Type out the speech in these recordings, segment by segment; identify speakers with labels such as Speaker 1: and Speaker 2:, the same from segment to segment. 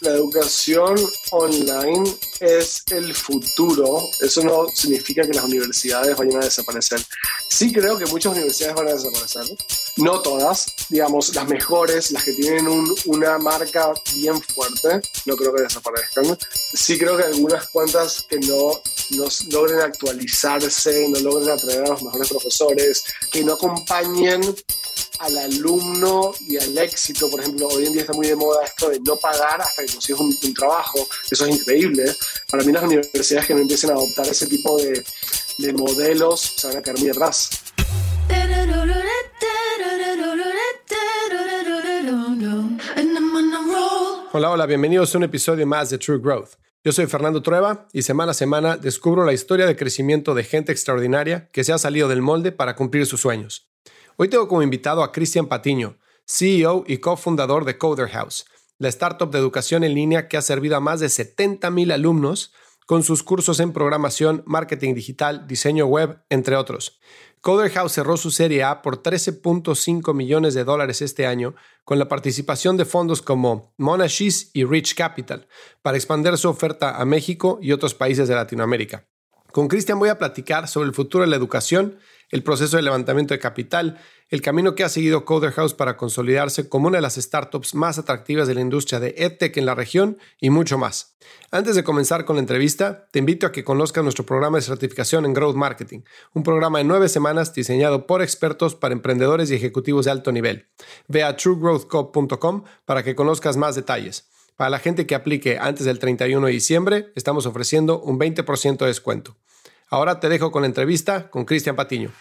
Speaker 1: la educación online es el futuro. Eso no significa que las universidades vayan a desaparecer. Sí creo que muchas universidades van a desaparecer. No todas, digamos, las mejores, las que tienen una marca bien fuerte, no creo que desaparezcan. Sí creo que algunas cuantas que no, no logren actualizarse, no logren atraer a los mejores profesores, que no acompañen al alumno y al éxito. Por ejemplo, hoy en día está muy de moda esto de no pagar hasta que consigas un, trabajo. Eso es increíble. Para mí las universidades que no empiecen a adoptar ese tipo de, de modelos se van a quedar muy atrás.
Speaker 2: Hola, hola, bienvenidos a un episodio más de True Growth. Yo soy Fernando Trueba y semana a semana descubro la historia de crecimiento de gente extraordinaria que se ha salido del molde para cumplir sus sueños. Hoy tengo como invitado a Cristian Patiño, CEO y cofundador de Coder House, la startup de educación en línea que ha servido a más de 70.000 alumnos con sus cursos en programación, marketing digital, diseño web, entre otros. Coder House cerró su serie A por 13.5 millones de dólares este año con la participación de fondos como Monash y Rich Capital para expandir su oferta a México y otros países de Latinoamérica. Con Cristian voy a platicar sobre el futuro de la educación el proceso de levantamiento de capital, el camino que ha seguido Coder House para consolidarse como una de las startups más atractivas de la industria de EdTech en la región y mucho más. Antes de comenzar con la entrevista, te invito a que conozcas nuestro programa de certificación en Growth Marketing, un programa de nueve semanas diseñado por expertos para emprendedores y ejecutivos de alto nivel. Ve a truegrowthco.com para que conozcas más detalles. Para la gente que aplique antes del 31 de diciembre, estamos ofreciendo un 20% de descuento. Ahora te dejo con la entrevista con Cristian Patiño.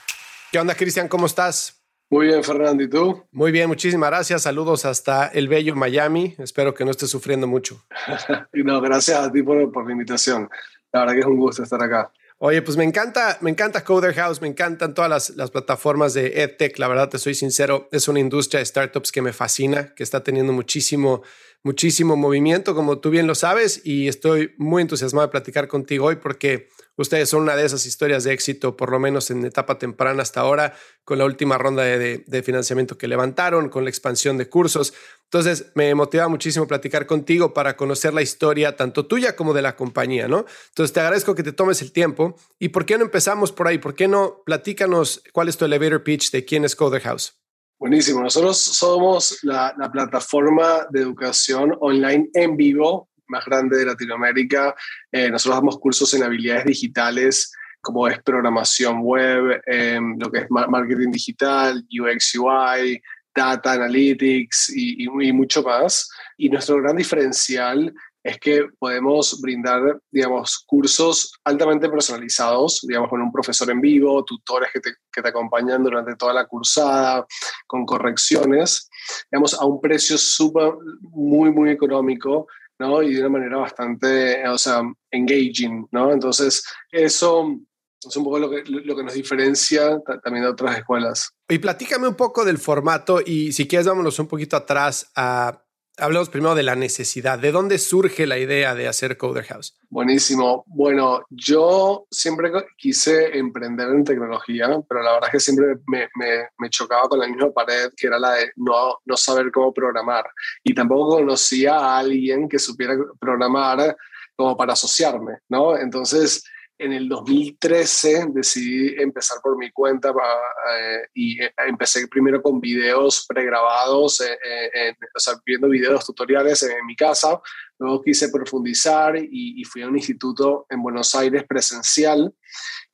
Speaker 2: ¿Qué onda, Cristian? ¿Cómo estás?
Speaker 1: Muy bien, Fernando. ¿Y tú?
Speaker 2: Muy bien, muchísimas gracias. Saludos hasta el bello Miami. Espero que no estés sufriendo mucho.
Speaker 1: no, gracias a ti por, por la invitación. La verdad que es un gusto estar acá.
Speaker 2: Oye, pues me encanta, me encanta Coder House, me encantan todas las, las, plataformas de EdTech. La verdad, te soy sincero, es una industria de startups que me fascina, que está teniendo muchísimo, muchísimo movimiento, como tú bien lo sabes, y estoy muy entusiasmado de platicar contigo hoy porque Ustedes son una de esas historias de éxito, por lo menos en etapa temprana hasta ahora, con la última ronda de, financiamiento que levantaron, con la expansión de cursos. Entonces, me motiva muchísimo platicar contigo para conocer la historia, tanto tuya como de la compañía, ¿no? Entonces, te agradezco que te tomes el tiempo. ¿Y por qué no empezamos por ahí? ¿Por qué no platícanos cuál es tu elevator pitch de quién es Coder House?
Speaker 1: Buenísimo. Nosotros somos la, la plataforma de educación online en vivo más grande de Latinoamérica. Eh, nosotros damos cursos en habilidades digitales como es programación web, em, lo que es marketing digital, UX, UI, data analytics y, y, mucho más. Y nuestro gran diferencial es que podemos brindar, digamos, cursos altamente personalizados, digamos, con un profesor en vivo, tutores que te, que te acompañan durante toda la cursada, con correcciones, digamos, a un precio súper, muy, muy económico, ¿no? Y de una manera bastante, o sea, engaging, ¿no? Entonces, eso es un poco lo que, lo que nos diferencia también de otras escuelas.
Speaker 2: Y platícame un poco del formato y si quieres vámonos un poquito atrás a hablemos primero de la necesidad. ¿De dónde surge la idea de hacer Coder House?
Speaker 1: Buenísimo. Bueno, yo siempre quise emprender en tecnología, pero la verdad es que siempre me, me, chocaba con la misma pared, que era la de no, no saber cómo programar. Y tampoco conocía a alguien que supiera programar como para asociarme, ¿no? Entonces, en el 2013 decidí empezar por mi cuenta eh, y eh, empecé primero con videos pregrabados, eh, o sea, viendo videos tutoriales en, mi casa. Luego quise profundizar y, fui a un instituto en Buenos Aires presencial.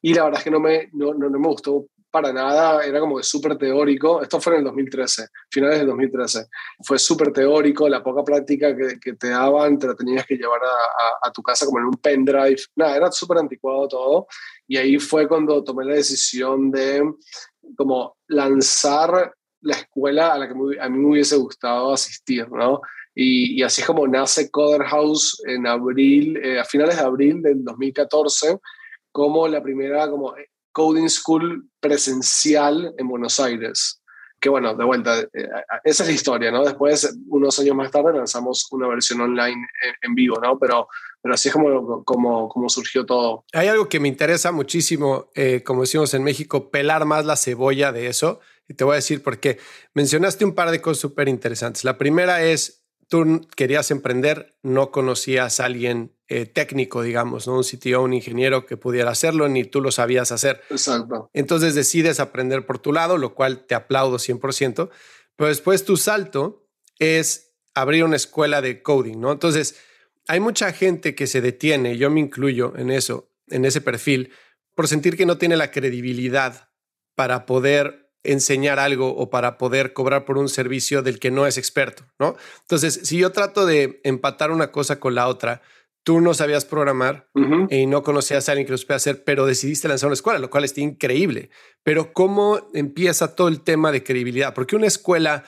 Speaker 1: Y la verdad es que no me, no, no, no me gustó para nada, era como que súper teórico. Esto fue en el 2013, finales del 2013. Fue súper teórico, la poca práctica que, que, te daban, te la tenías que llevar a, tu casa como en un pendrive. Nada, era súper anticuado todo. Y ahí fue cuando tomé la decisión de como lanzar la escuela a la que a mí me hubiese gustado asistir, ¿no? Y, y, así es como nace Coder House en abril, eh, a finales de abril del 2014, como la primera como Coding School presencial en Buenos Aires. Que bueno, de vuelta, eh, esa es la historia, ¿no? Después, unos años más tarde, lanzamos una versión online en, vivo, ¿no? Pero, pero así es como, como, como, surgió todo.
Speaker 2: Hay algo que me interesa muchísimo, eh, como decimos en México, pelar más la cebolla de eso. Y te voy a decir por qué. Mencionaste un par de cosas súper interesantes. La primera es tú querías emprender, no conocías a alguien eh, técnico, digamos, ¿no? Un CTO, un ingeniero que pudiera hacerlo, ni tú lo sabías hacer.
Speaker 1: Exacto.
Speaker 2: Entonces decides aprender por tu lado, lo cual te aplaudo 100%, pero después tu salto es abrir una escuela de coding, ¿no? Entonces, hay mucha gente que se detiene, yo me incluyo en eso, en ese perfil, por sentir que no tiene la credibilidad para poder enseñar algo o para poder cobrar por un servicio del que no es experto, ¿no? Entonces, si yo trato de empatar una cosa con la otra, tú no sabías programar y no conocías a alguien que lo supiera hacer, pero decidiste lanzar una escuela, lo cual está increíble. Pero ¿cómo empieza todo el tema de credibilidad? Porque una escuela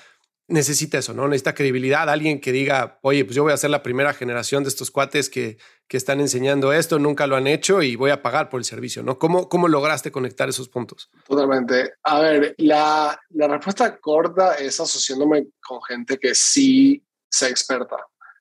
Speaker 2: necesita eso, ¿no? Necesita credibilidad, alguien que diga, oye, pues yo voy a ser la primera generación de estos cuates que, que están enseñando esto, nunca lo han hecho y voy a pagar por el servicio, ¿no? ¿Cómo, cómo lograste conectar esos puntos?
Speaker 1: Totalmente. A ver, la, la respuesta corta es asociándome con gente que sí sea experta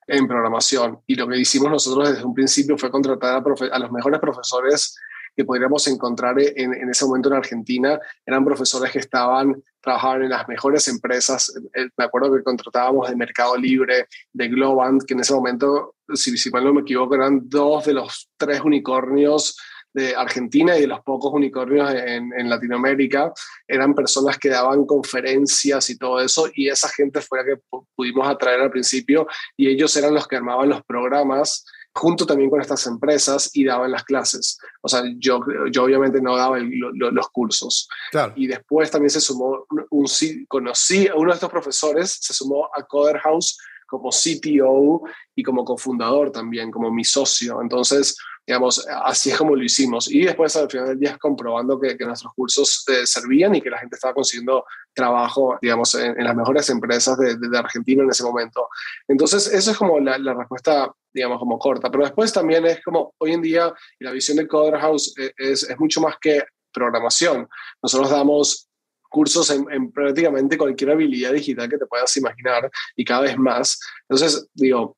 Speaker 1: en programación. Y lo que hicimos nosotros desde un principio fue contratar a, a los mejores profesores que podríamos encontrar en, en, ese momento en Argentina. Eran profesores que estaban, trabajaban en las mejores empresas. Eh, me acuerdo que contratábamos de Mercado Libre, de Globant, que en ese momento, si, si mal no me equivoco, eran dos de los tres unicornios de Argentina y de los pocos unicornios en, en, Latinoamérica, eran personas que daban conferencias y todo eso, y esa gente fue la que pudimos atraer al principio, y ellos eran los que armaban los programas junto también con estas empresas y daban las clases. O sea, yo, yo obviamente no daba los cursos.
Speaker 2: Claro.
Speaker 1: Y después también se sumó, un, conocí a uno de estos profesores, se sumó a Coder House como CTO y como cofundador también, como mi socio. Entonces, digamos, así es como lo hicimos. Y después al final del día comprobando que, que nuestros cursos eh, servían y que la gente estaba consiguiendo trabajo, digamos, en, en las mejores empresas de, de, de, Argentina en ese momento. Entonces, eso es como la, la, respuesta, digamos, como corta. Pero después también es como hoy en día la visión de Coder House eh, es, mucho más que programación. Nosotros damos cursos en, en, prácticamente cualquier habilidad digital que te puedas imaginar y cada vez más. Entonces, digo,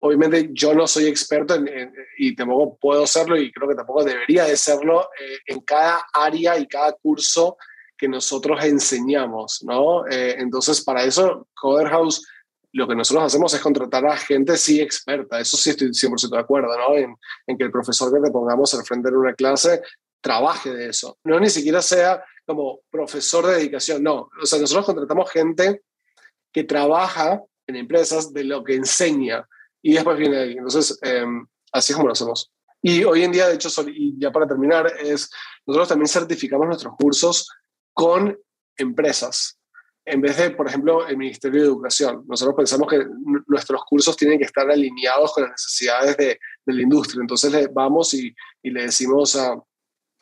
Speaker 1: obviamente yo no soy experto y tampoco puedo serlo y creo que tampoco debería de serlo eh, en cada área y cada curso que nosotros enseñamos, ¿no? Eh, entonces, para eso, Coder House, lo que nosotros hacemos es contratar a gente sí experta, eso sí estoy 100% de acuerdo, ¿no? En, en que el profesor que te pongamos al frente de una clase trabaje de eso, no ni siquiera sea como profesor de dedicación, no, o sea, nosotros contratamos gente que trabaja en empresas de lo que enseña, y después viene ahí. Entonces, eh, así es como lo hacemos. Y hoy en día, de hecho, y ya para terminar, es nosotros también certificamos nuestros cursos con empresas. En vez de, por ejemplo, el Ministerio de Educación. Nosotros pensamos que nuestros cursos tienen que estar alineados con las necesidades de, de la industria. Entonces le vamos y, y le decimos a,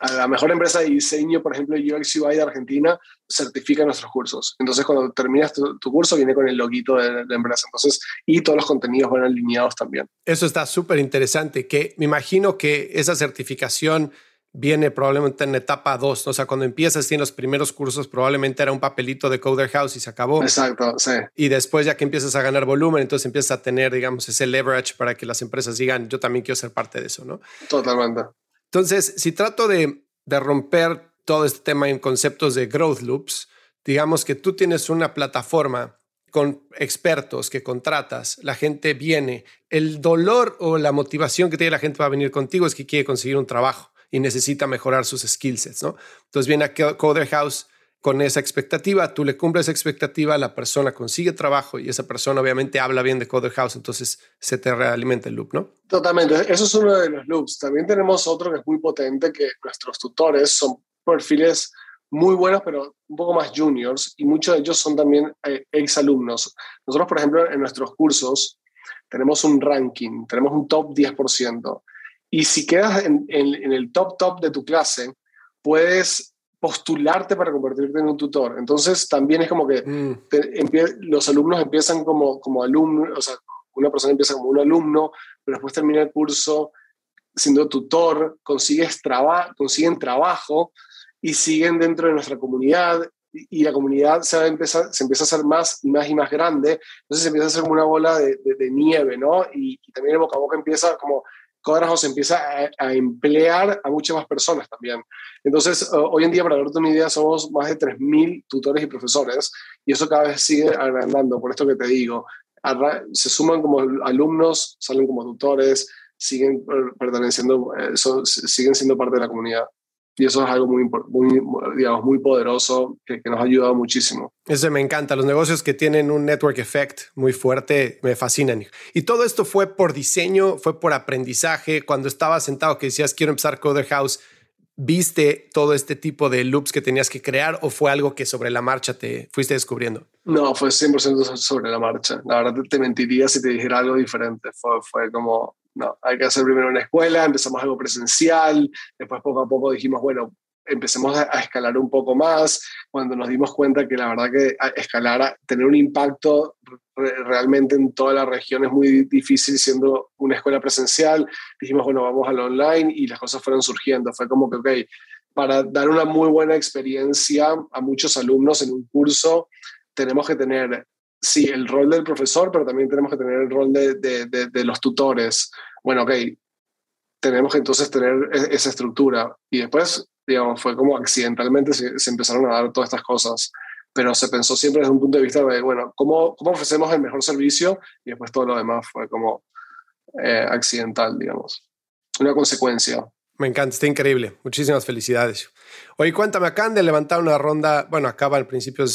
Speaker 1: a la mejor empresa de diseño, por ejemplo, UX UI de Argentina, certifica nuestros cursos. Entonces, cuando terminas tu, tu curso, viene con el loguito de la empresa. Entonces, y todos los contenidos van alineados también.
Speaker 2: Eso está súper interesante, que me imagino que esa certificación viene probablemente en etapa 2, o sea, cuando empiezas en los primeros cursos probablemente era un papelito de Coder House y se acabó.
Speaker 1: Exacto, sí.
Speaker 2: Y después ya que empiezas a ganar volumen, entonces empiezas a tener, digamos, ese leverage para que las empresas digan, yo también quiero ser parte de eso, ¿no?
Speaker 1: Totalmente.
Speaker 2: Entonces, si trato de, de, romper todo este tema en conceptos de growth loops, digamos que tú tienes una plataforma con expertos que contratas, la gente viene, el dolor o la motivación que tiene la gente para venir contigo es que quiere conseguir un trabajo y necesita mejorar sus skill sets, ¿no? Entonces viene a Coder House con esa expectativa, tú le cumples esa expectativa, la persona consigue trabajo y esa persona obviamente habla bien de Coder House, entonces se te realimenta el loop, ¿no?
Speaker 1: Totalmente, eso es uno de los loops. También tenemos otro que es muy potente, que nuestros tutores son perfiles muy buenos, pero un poco más juniors, y muchos de ellos son también eh, exalumnos. Nosotros, por ejemplo, en nuestros cursos tenemos un ranking, tenemos un top 10%, y si quedas en, en, en el top top de tu clase, puedes postularte para convertirte en un tutor. Entonces también es como que mm. te, los alumnos empiezan como, como alumnos, o sea, una persona empieza como un alumno, pero después termina el curso siendo tutor, consigues traba, consiguen trabajo y siguen dentro de nuestra comunidad y, la comunidad se, empieza, se empieza a hacer más y más y más grande, entonces se empieza a hacer una bola de, de, de nieve, ¿no? Y, y, también el boca a boca empieza como Codrajos empieza a, emplear a muchas más personas también. Entonces, uh, hoy en día, para darte una idea, somos más de 3.000 tutores y profesores y eso cada vez sigue agrandando, por esto que te digo. se suman como alumnos, salen como tutores, siguen perteneciendo, eh, siguen siendo parte de la comunidad. Y eso es algo muy, muy, digamos, muy poderoso que, que, nos ha ayudado muchísimo.
Speaker 2: Eso me encanta. Los negocios que tienen un network effect muy fuerte me fascinan. Y todo esto fue por diseño, fue por aprendizaje. Cuando estabas sentado que decías, quiero empezar Coder House, ¿viste todo este tipo de loops que tenías que crear o fue algo que sobre la marcha te fuiste descubriendo?
Speaker 1: No, fue 100% sobre la marcha. La verdad te mentiría si te dijera algo diferente. Fue, fue como no, hay que hacer primero una escuela, empezamos algo presencial, después poco a poco dijimos, bueno, empecemos a, escalar un poco más, cuando nos dimos cuenta que la verdad que escalar, tener un impacto realmente en toda la región es muy difícil siendo una escuela presencial, dijimos, bueno, vamos al online y las cosas fueron surgiendo, fue como que, ok, para dar una muy buena experiencia a muchos alumnos en un curso, tenemos que tener sí, el rol del profesor, pero también tenemos que tener el rol de, de, los tutores. Bueno, ok, tenemos que entonces tener e, esa estructura. Y después, digamos, fue como accidentalmente se, se, empezaron a dar todas estas cosas. Pero se pensó siempre desde un punto de vista de, bueno, ¿cómo, cómo ofrecemos el mejor servicio? Y después todo lo demás fue como eh, accidental, digamos. Una consecuencia.
Speaker 2: Me encanta, está increíble. Muchísimas felicidades. Oye, cuéntame, acaban de levantar una ronda, bueno, acaba al principio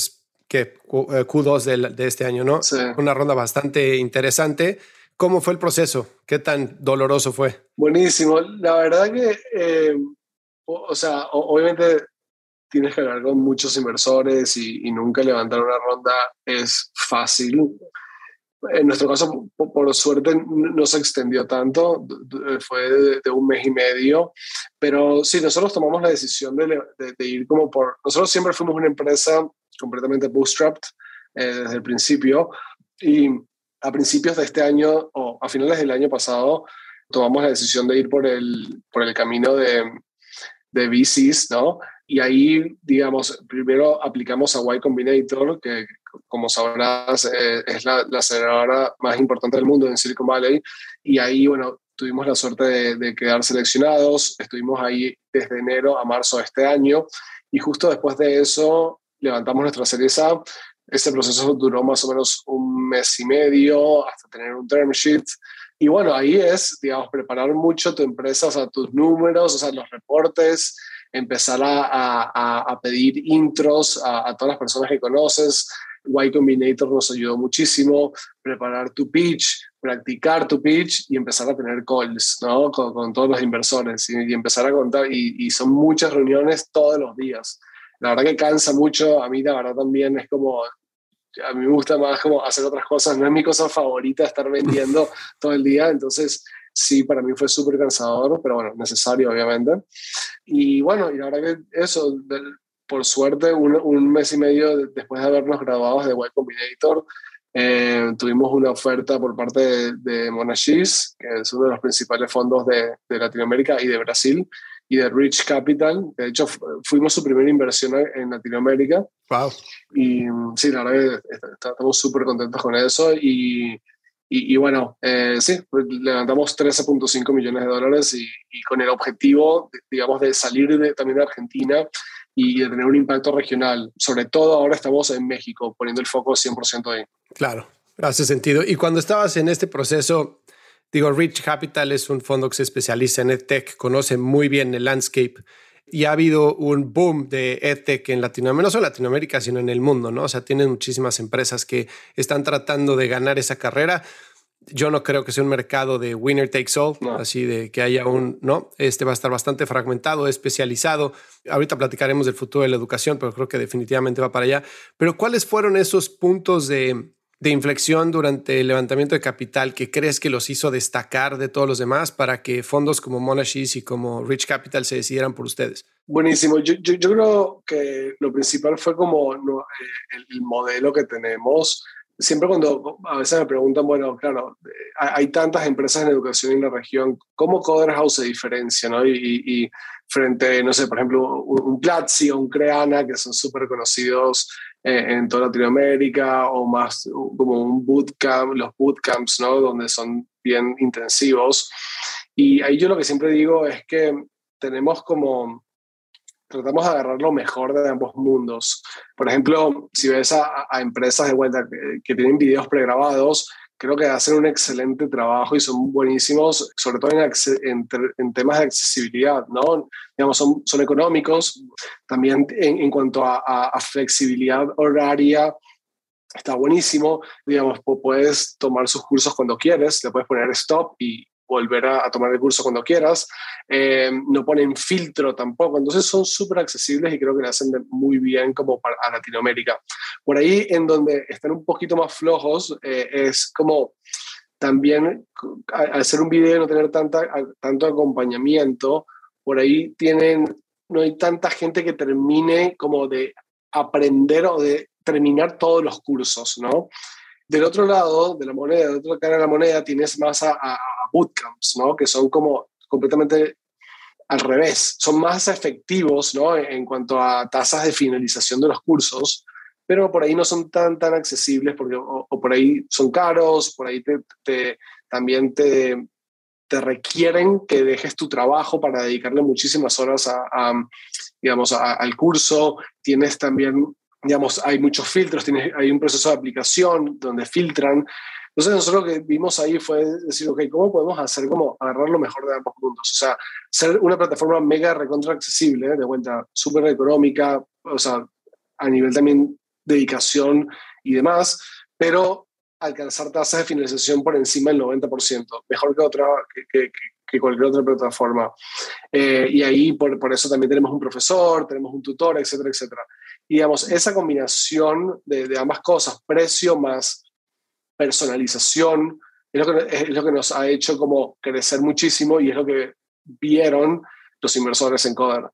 Speaker 2: que Q2 eh, de, este año, ¿no?
Speaker 1: Sí.
Speaker 2: Una ronda bastante interesante. ¿Cómo fue el proceso? ¿Qué tan doloroso fue?
Speaker 1: Buenísimo. La verdad que, eh, o, sea, obviamente tienes que hablar con muchos inversores y, nunca levantar una ronda es fácil. En nuestro caso, por, suerte, no se extendió tanto, fue de, un mes y medio, pero sí, nosotros tomamos la decisión de, de ir como por... Nosotros siempre fuimos una empresa completamente bootstrapped eh, desde el principio. Y a principios de este año, o a finales del año pasado, tomamos la decisión de ir por el, por el camino de, de VCs, ¿no? Y ahí, digamos, primero aplicamos a Y Combinator, que como sabrás eh, es la, la, aceleradora más importante del mundo en Silicon Valley. Y ahí, bueno, tuvimos la suerte de, de, quedar seleccionados. Estuvimos ahí desde enero a marzo de este año. Y justo después de eso levantamos nuestra serie A. Ese proceso duró más o menos un mes y medio hasta tener un term sheet. Y bueno, ahí es, digamos, preparar mucho tu empresa, o sea, tus números, o sea, los reportes, empezar a, a, a pedir intros a, a, todas las personas que conoces. Y Combinator nos ayudó muchísimo, preparar tu pitch, practicar tu pitch y empezar a tener calls, ¿no? Con, con todos los inversores y, y, empezar a contar. Y, y son muchas reuniones todos los días la verdad que cansa mucho, a mí la verdad también es como, a mí me gusta más como hacer otras cosas, no es mi cosa favorita estar vendiendo todo el día, entonces sí, para mí fue súper cansador, pero bueno, necesario obviamente. Y bueno, y la verdad que eso, por suerte, un, un mes y medio después de habernos graduado de Web Combinator, eh, tuvimos una oferta por parte de, de Monashis, que es uno de los principales fondos de, de Latinoamérica y de Brasil, y de Rich Capital. De hecho, fuimos su primera inversión en Latinoamérica.
Speaker 2: Wow.
Speaker 1: Y sí, la verdad que estamos súper contentos con eso. Y, y, y bueno, eh, sí, pues, levantamos 13.5 millones de dólares y, y, con el objetivo, digamos, de salir de, también de Argentina y de tener un impacto regional. Sobre todo ahora estamos en México, poniendo el foco 100% ahí.
Speaker 2: Claro, hace sentido. Y cuando estabas en este proceso, Digo, Rich Capital es un fondo que se especializa en EdTech, conoce muy bien el landscape y ha habido un boom de EdTech en Latinoamérica, no solo en Latinoamérica, sino en el mundo, ¿no? O sea, tienen muchísimas empresas que están tratando de ganar esa carrera. Yo no creo que sea un mercado de winner takes all, no. así de que haya un, no, este va a estar bastante fragmentado, especializado. Ahorita platicaremos del futuro de la educación, pero creo que definitivamente va para allá. Pero ¿cuáles fueron esos puntos de, de inflexión durante el levantamiento de capital que crees que los hizo destacar de todos los demás para que fondos como Monashis y como Rich Capital se decidieran por ustedes?
Speaker 1: Buenísimo. Yo, yo, creo que lo principal fue como eh, el, el, modelo que tenemos. Siempre cuando a veces me preguntan, bueno, claro, eh, hay tantas empresas en educación en la región, ¿cómo Coder House se diferencia? ¿no? Y, y frente, no sé, por ejemplo, un, Platzi o un Creana, que son súper conocidos en toda Latinoamérica o más como un bootcamp, los bootcamps, ¿no? Donde son bien intensivos. Y ahí yo lo que siempre digo es que tenemos como, tratamos de agarrar lo mejor de ambos mundos. Por ejemplo, si ves a, empresas de vuelta que, tienen videos pregrabados, creo que hacen un excelente trabajo y son buenísimos, sobre todo en, en, temas de accesibilidad, ¿no? Digamos, son, son económicos, también en, cuanto a, a, flexibilidad horaria, está buenísimo, digamos, puedes tomar sus cursos cuando quieres, le puedes poner stop y volver a, tomar el curso cuando quieras, eh, no ponen filtro tampoco, entonces son súper accesibles y creo que lo hacen muy bien como para a Latinoamérica. Por ahí en donde están un poquito más flojos eh, es como también al hacer un video y no tener tanta, tanto acompañamiento, por ahí tienen, no hay tanta gente que termine como de aprender o de terminar todos los cursos, ¿no? Del otro lado de la moneda, del otro cara de la moneda, tienes más a, bootcamps, ¿no? Que son como completamente al revés, son más efectivos, ¿no? En cuanto a tasas de finalización de los cursos, pero por ahí no son tan, tan accesibles porque o, por ahí son caros, por ahí te, también te, te, requieren que dejes tu trabajo para dedicarle muchísimas horas a, digamos, al curso. Tienes también digamos, hay muchos filtros, tiene, hay un proceso de aplicación donde filtran. Entonces nosotros lo que vimos ahí fue decir, ok, ¿cómo podemos hacer como agarrar lo mejor de ambos mundos? O sea, ser una plataforma mega recontra accesible, de vuelta, súper económica, o sea, a nivel también dedicación y demás, pero alcanzar tasas de finalización por encima del 90%, mejor que, otra, que, que, cualquier otra plataforma. Eh, y ahí por, por, eso también tenemos un profesor, tenemos un tutor, etcétera, etcétera. Y digamos, esa combinación de, de ambas cosas, precio más personalización, es lo, que, nos ha hecho como crecer muchísimo y es lo que vieron los inversores en Coder.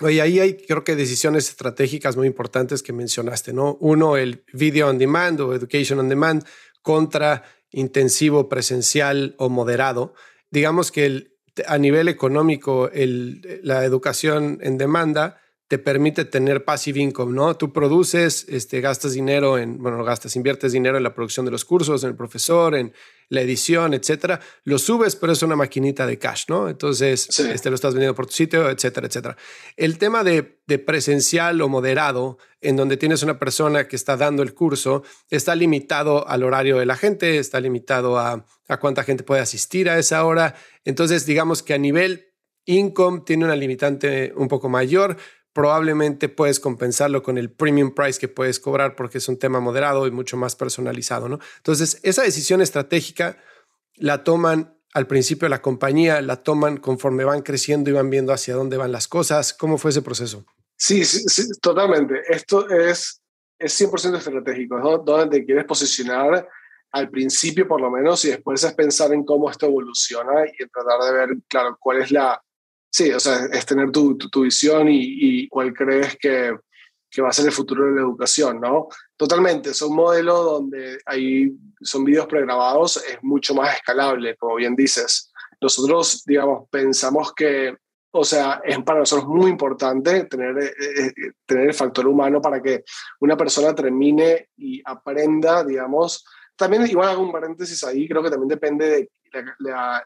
Speaker 2: Oye, ahí hay creo que decisiones estratégicas muy importantes que mencionaste, ¿no? Uno, el video on demand o education on demand contra intensivo presencial o moderado. Digamos que a nivel económico, el, la educación en demanda te permite tener passive income, ¿no? Tú produces, este, gastas dinero en, bueno, gastas, inviertes dinero en la producción de los cursos, en el profesor, en la edición, etcétera. Lo subes, pero es una maquinita de cash, ¿no? Entonces, este, lo estás vendiendo por tu sitio, etcétera, etcétera. El tema de, de presencial o moderado, en donde tienes una persona que está dando el curso, está limitado al horario de la gente, está limitado a, a cuánta gente puede asistir a esa hora. Entonces, digamos que a nivel income tiene una limitante un poco mayor probablemente puedes compensarlo con el premium price que puedes cobrar porque es un tema moderado y mucho más personalizado, ¿no? Entonces, esa decisión estratégica la toman al principio la compañía, la toman conforme van creciendo y van viendo hacia dónde van las cosas. ¿Cómo fue ese proceso?
Speaker 1: Sí, totalmente. Esto es, es 100% estratégico, ¿no? Donde te quieres posicionar al principio por lo menos y después es pensar en cómo esto evoluciona y tratar de ver, claro, cuál es la, Sí, o sea, es tener tu, tu, visión y, y, cuál crees que, que, va a ser el futuro de la educación, ¿no? Totalmente, es un modelo donde hay, son videos pregrabados, es mucho más escalable, como bien dices. Nosotros, digamos, pensamos que, o sea, es para nosotros muy importante tener, eh, eh, tener el factor humano para que una persona termine y aprenda, digamos, también igual hago un paréntesis ahí, creo que también depende de la,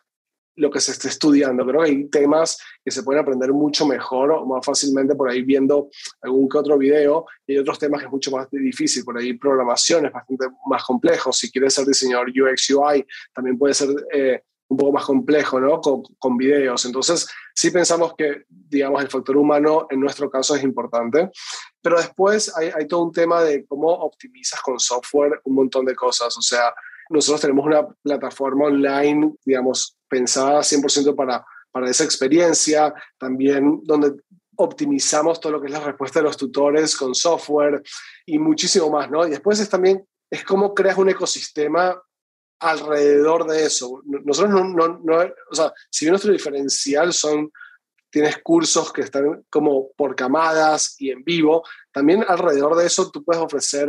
Speaker 1: lo que se esté estudiando. Creo que hay temas que se pueden aprender mucho mejor o más fácilmente por ahí viendo algún que otro video y hay otros temas que es mucho más difícil. Por ahí programación es bastante más complejo. Si quieres ser diseñador UX UI, también puede ser eh, un poco más complejo, ¿no? Con, con, videos. Entonces, sí pensamos que, digamos, el factor humano en nuestro caso es importante. Pero después hay, hay todo un tema de cómo optimizas con software un montón de cosas. O sea, nosotros tenemos una plataforma online, digamos, pensada 100% para, para esa experiencia, también donde optimizamos todo lo que es la respuesta de los tutores con software y muchísimo más, ¿no? Y después es también, es cómo creas un ecosistema alrededor de eso. Nosotros no, no, no, o sea, si bien nuestro diferencial son, tienes cursos que están como por camadas y en vivo, también alrededor de eso tú puedes ofrecer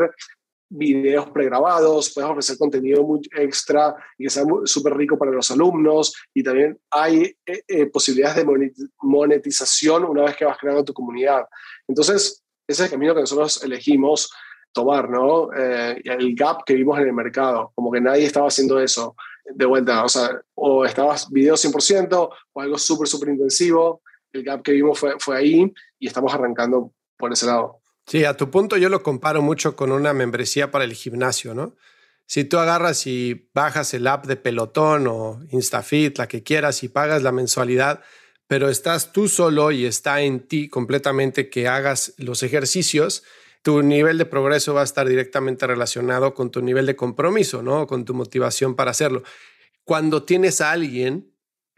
Speaker 1: videos pregrabados, puedes ofrecer contenido muy extra y que sea súper rico para los alumnos y también hay eh, eh, posibilidades de monetización una vez que vas creando tu comunidad. Entonces, ese es el camino que nosotros elegimos tomar, ¿no? Eh, el gap que vimos en el mercado, como que nadie estaba haciendo eso de vuelta, o sea, o estabas video 100% o algo súper, súper intensivo, el gap que vimos fue, fue ahí y estamos arrancando por ese lado.
Speaker 2: Sí, a tu punto yo lo comparo mucho con una membresía para el gimnasio, ¿no? Si tú agarras y bajas el app de Pelotón o Instafit, la que quieras, y pagas la mensualidad, pero estás tú solo y está en ti completamente que hagas los ejercicios, tu nivel de progreso va a estar directamente relacionado con tu nivel de compromiso, ¿no? Con tu motivación para hacerlo. Cuando tienes a alguien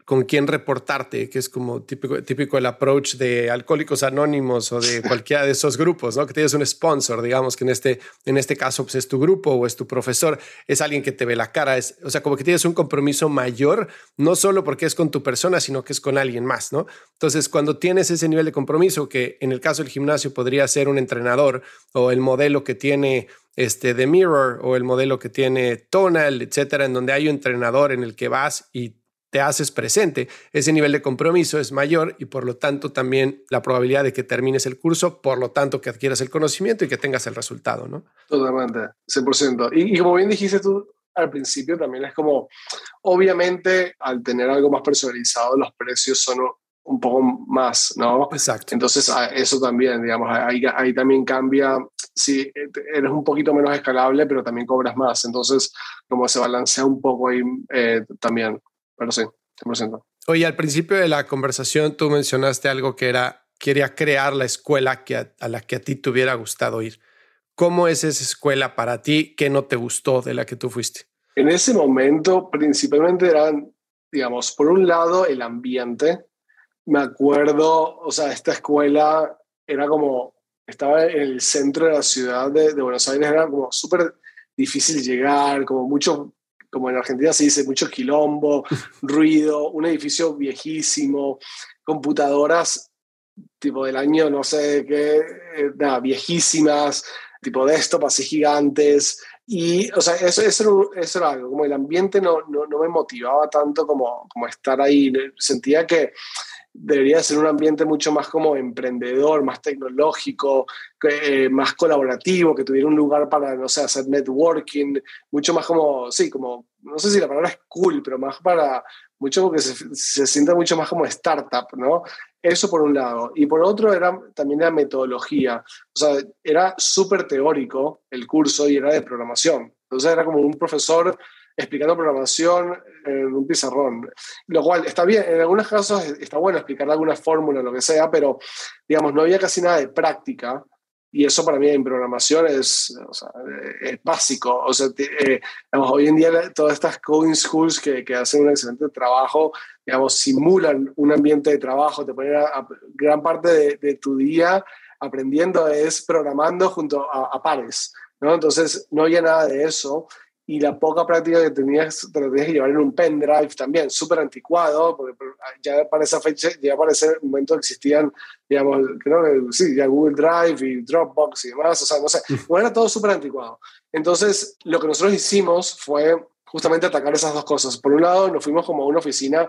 Speaker 2: con quién reportarte, que es como típico, típico el approach de Alcohólicos Anónimos o de cualquiera de esos grupos, ¿no? Que tienes un sponsor, digamos que en este, en este caso pues es tu grupo o es tu profesor, es alguien que te ve la cara, es, o sea, como que tienes un compromiso mayor, no solo porque es con tu persona, sino que es con alguien más, ¿no? Entonces, cuando tienes ese nivel de compromiso, que en el caso del gimnasio podría ser un entrenador o el modelo que tiene este The Mirror o el modelo que tiene Tonal, etcétera, en donde hay un entrenador en el que vas y te haces presente, ese nivel de compromiso es mayor y por lo tanto también la probabilidad de que termines el curso, por lo tanto que adquieras el conocimiento y que tengas el resultado, ¿no?
Speaker 1: Totalmente, 100%. Y, y como bien dijiste tú al principio, también es como, obviamente, al tener algo más personalizado, los precios son un poco más, ¿no?
Speaker 2: Exacto.
Speaker 1: Entonces, eso también, digamos, ahí, ahí también cambia, si eres un poquito menos escalable, pero también cobras más. Entonces, como se balancea un poco ahí eh, también pero sí, 100%.
Speaker 2: Oye, al principio de la conversación tú mencionaste algo que era, quería crear la escuela que a, la que a ti te hubiera gustado ir. ¿Cómo es esa escuela para ti que no te gustó de la que tú fuiste?
Speaker 1: En ese momento, principalmente eran, digamos, por un lado, el ambiente. Me acuerdo, o sea, esta escuela era como, estaba en el centro de la ciudad de, de Buenos Aires, era como súper difícil llegar, como mucho como en Argentina se dice, mucho quilombo, ruido, un edificio viejísimo, computadoras tipo del año, no sé qué, eh, nada, viejísimas, tipo desktop así gigantes. Y, o sea, eso, eso, eso, era algo, como el ambiente no, no, no me motivaba tanto como, como estar ahí. Sentía que debería ser un ambiente mucho más como emprendedor, más tecnológico, eh, más colaborativo, que tuviera un lugar para, no sé, hacer networking, mucho más como, sí, como, no sé si la palabra es cool, pero más para, mucho que se, se sienta mucho más como startup, ¿no? Eso por un lado. Y por otro era también la metodología. O sea, era súper teórico el curso y era de programación. Entonces era como un profesor explicando programación en un pizarrón. Lo cual está bien, en algunos casos está bueno explicar alguna fórmula, lo que sea, pero digamos, no había casi nada de práctica. Y eso para mí en programación es, es básico. O sea, eh, hoy en día todas estas coding schools que, que, hacen un excelente trabajo, digamos, simulan un ambiente de trabajo, te ponen gran parte de, de, tu día aprendiendo es programando junto a, a pares. ¿no? Entonces, no había nada de eso y la poca práctica que tenías, te lo tenías que llevar en un pendrive también, súper anticuado, porque ya para esa fecha, ya para ese momento existían, digamos, creo que sí, ya Google Drive y Dropbox y demás, o sea, no sé, bueno, era todo súper anticuado. Entonces, lo que nosotros hicimos fue justamente atacar esas dos cosas. Por un lado, nos fuimos como a una oficina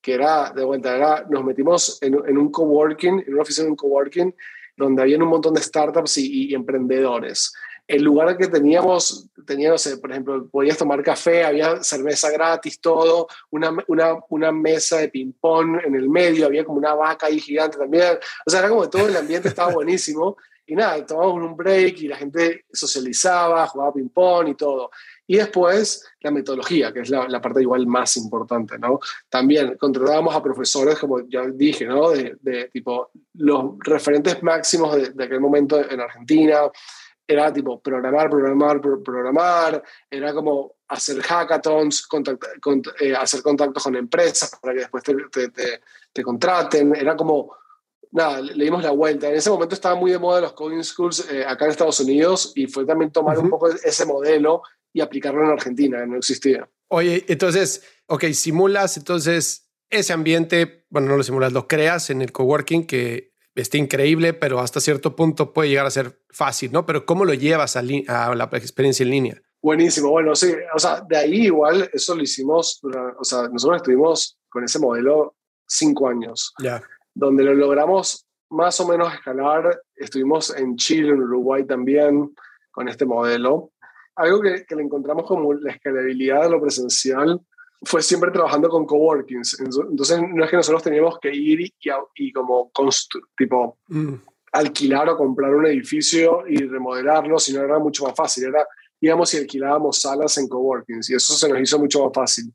Speaker 1: que era, de vuelta, era, nos metimos en, en un coworking, en una oficina de un coworking, donde había un montón de startups y, y emprendedores el lugar que teníamos, tenía, no sé, por ejemplo, podías tomar café, había cerveza gratis, todo, una, una, una mesa de ping-pong en el medio, había como una vaca ahí gigante también. O sea, era como todo el ambiente estaba buenísimo. Y nada, tomábamos un break y la gente socializaba, jugaba ping-pong y todo. Y después la metodología, que es la, parte igual más importante, ¿no? También contratábamos a profesores, como ya dije, ¿no? De, tipo los referentes máximos de aquel momento en Argentina, era tipo programar, programar, programar, era como hacer hackathons, eh, hacer contactos con empresas para que después te, te, te, contraten, era como, nada, le dimos la vuelta. En ese momento estaba muy de moda los coding schools eh, acá en Estados Unidos y fue también tomar un poco ese modelo y aplicarlo en Argentina, no existía.
Speaker 2: Oye, entonces, ok, simulas entonces ese ambiente, bueno, no lo simulas, lo creas en el coworking que está increíble, pero hasta cierto punto puede llegar a ser fácil, ¿no? Pero ¿cómo lo llevas a, a la experiencia en línea?
Speaker 1: Buenísimo, bueno, sí, o sea, de ahí igual eso lo hicimos, o sea, nosotros estuvimos con ese modelo cinco años,
Speaker 2: ya
Speaker 1: donde lo logramos más o menos escalar, estuvimos en Chile, en Uruguay también con este modelo. Algo que, que le encontramos como la escalabilidad de lo presencial fue siempre trabajando con coworkings. Entonces, no es que nosotros teníamos que ir y, y como tipo mm. alquilar o comprar un edificio y remodelarlo, sino era mucho más fácil. Era, íbamos y alquilábamos salas en coworkings y eso se nos hizo mucho más fácil.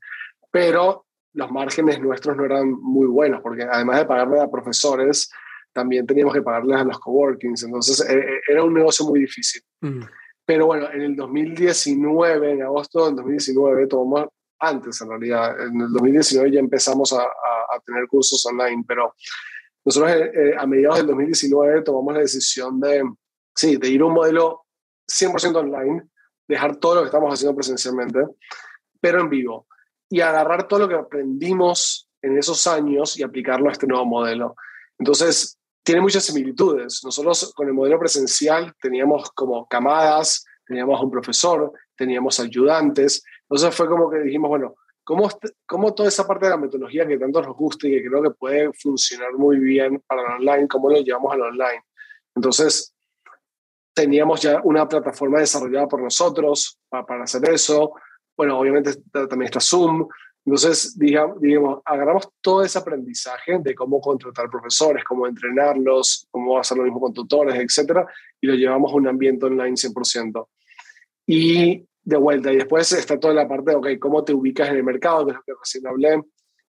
Speaker 1: Pero los márgenes nuestros no eran muy buenos, porque además de pagarle a profesores, también teníamos que pagarles a los coworkings. Entonces, e, e, era un negocio muy difícil. Mm. Pero bueno, en el 2019, en agosto del 2019, tomamos, antes en realidad, en el 2019 ya empezamos a, a, tener cursos online, pero nosotros eh, eh, a mediados del 2019 tomamos la decisión de, sí, de ir a un modelo 100% online, dejar todo lo que estamos haciendo presencialmente, pero en vivo, y agarrar todo lo que aprendimos en esos años y aplicarlo a este nuevo modelo. Entonces, tiene muchas similitudes. Nosotros con el modelo presencial teníamos como camadas, teníamos un profesor, teníamos ayudantes. Entonces fue como que dijimos, bueno, ¿cómo, cómo toda esa parte de la metodología que tanto nos gusta y que creo que puede funcionar muy bien para el online, cómo lo llevamos al online? Entonces, teníamos ya una plataforma desarrollada por nosotros para, para hacer eso. Bueno, obviamente también está Zoom, entonces, digamos, agarramos todo ese aprendizaje de cómo contratar profesores, cómo entrenarlos, cómo hacer lo mismo con tutores, etcétera, y lo llevamos a un ambiente online 100%. Y de vuelta, y después está toda la parte de, ok, cómo te ubicas en el mercado, que es lo que recién hablé,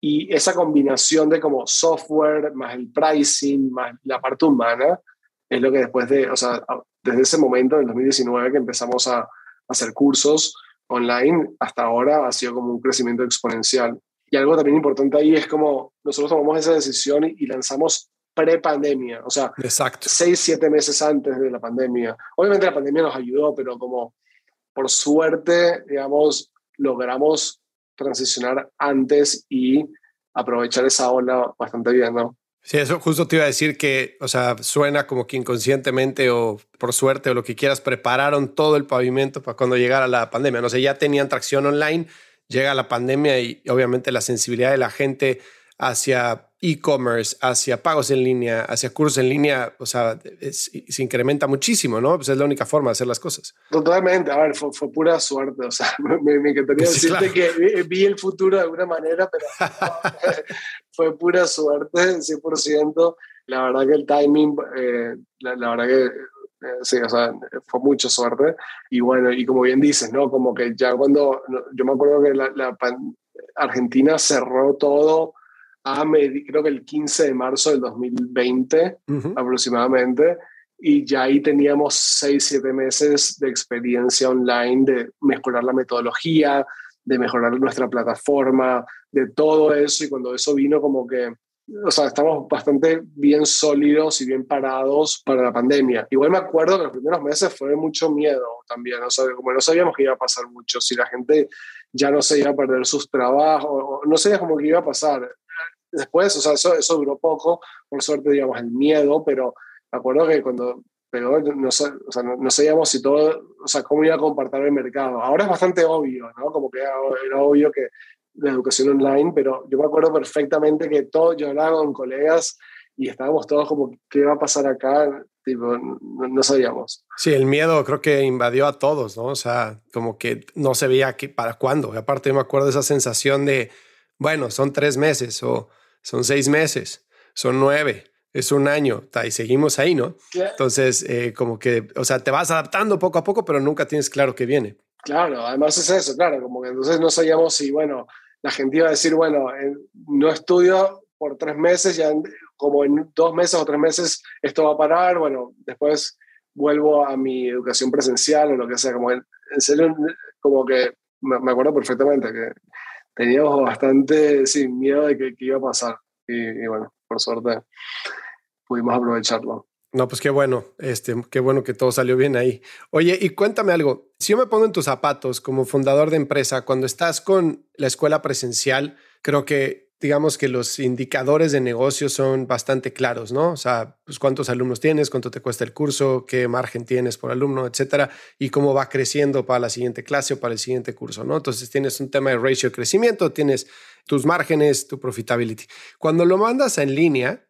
Speaker 1: y esa combinación de como software, más el pricing, más la parte humana, es lo que después de, o sea, desde ese momento, en 2019, que empezamos a hacer cursos, online hasta ahora ha sido como un crecimiento exponencial. Y algo también importante ahí es como nosotros tomamos esa decisión y, lanzamos pre-pandemia, o sea,
Speaker 2: Exacto.
Speaker 1: seis, siete meses antes de la pandemia. Obviamente la pandemia nos ayudó, pero como por suerte, digamos, logramos transicionar antes y aprovechar esa ola bastante bien, ¿no?
Speaker 2: Sí, eso justo te iba a decir que, o sea, suena como que inconscientemente o por suerte o lo que quieras, prepararon todo el pavimento para cuando llegara la pandemia. No sé, ya tenían tracción online, llega la pandemia y obviamente la sensibilidad de la gente hacia e-commerce, hacia pagos en línea, hacia cursos en línea, o sea, se incrementa muchísimo, ¿no? Pues es la única forma de hacer las cosas.
Speaker 1: Totalmente, a ver, fue, pura suerte, o sea, me, me encantaría decirte que vi el futuro de alguna manera, pero fue pura suerte, 100%. La verdad que el timing, eh, la, verdad que eh, sí, o sea, fue mucha suerte. Y bueno, y como bien dices, ¿no? Como que ya cuando, yo me acuerdo que la Argentina cerró todo a, creo que el 15 de marzo del 2020 aproximadamente, y ya ahí teníamos 6, 7 meses de experiencia online, de mejorar la metodología, de mejorar nuestra plataforma, de todo eso, y cuando eso vino como que, o sea, estamos bastante bien sólidos y bien parados para la pandemia. Igual me acuerdo que los primeros meses fue mucho miedo también, o sea, como no sabíamos que iba a pasar mucho, si la gente ya no se iba a perder sus trabajos, no sabías cómo que iba a pasar después, o sea, eso, eso duró poco, por suerte, digamos, el miedo, pero me acuerdo que cuando pegó, no, o sea, no, sabíamos si todo, o sea, cómo iba a compartir el mercado. Ahora es bastante obvio, ¿no? Como que era, obvio que la educación online, pero yo me acuerdo perfectamente que todo, yo hablaba con colegas y estábamos todos como, ¿qué va a pasar acá? Tipo, no, sabíamos.
Speaker 2: Sí, el miedo creo que invadió a todos, ¿no? O sea, como que no se veía que, para cuándo. Y aparte, me acuerdo esa sensación de, bueno, son tres meses o son seis meses, son nueve, es un año, y seguimos ahí, ¿no? Entonces, eh, como que, o sea, te vas adaptando poco a poco, pero nunca tienes claro qué viene.
Speaker 1: Claro, además es eso, claro, como que entonces no sabíamos si, bueno, la gente iba a decir, bueno, no estudio por tres meses, ya como en dos meses o tres meses esto va a parar, bueno, después vuelvo a mi educación presencial o lo que sea, como en, serio, como que me acuerdo perfectamente que teníamos bastante sin miedo de que, iba a pasar. Y, bueno, por suerte pudimos aprovecharlo.
Speaker 2: No, pues qué bueno, este, qué bueno que todo salió bien ahí. Oye, y cuéntame algo, si yo me pongo en tus zapatos como fundador de empresa, cuando estás con la escuela presencial, creo que digamos que los indicadores de negocio son bastante claros, ¿no? O sea, pues cuántos alumnos tienes, cuánto te cuesta el curso, qué margen tienes por alumno, etcétera, y cómo va creciendo para la siguiente clase o para el siguiente curso, ¿no? Entonces tienes un tema de ratio de crecimiento, tienes tus márgenes, tu profitability. Cuando lo mandas en línea,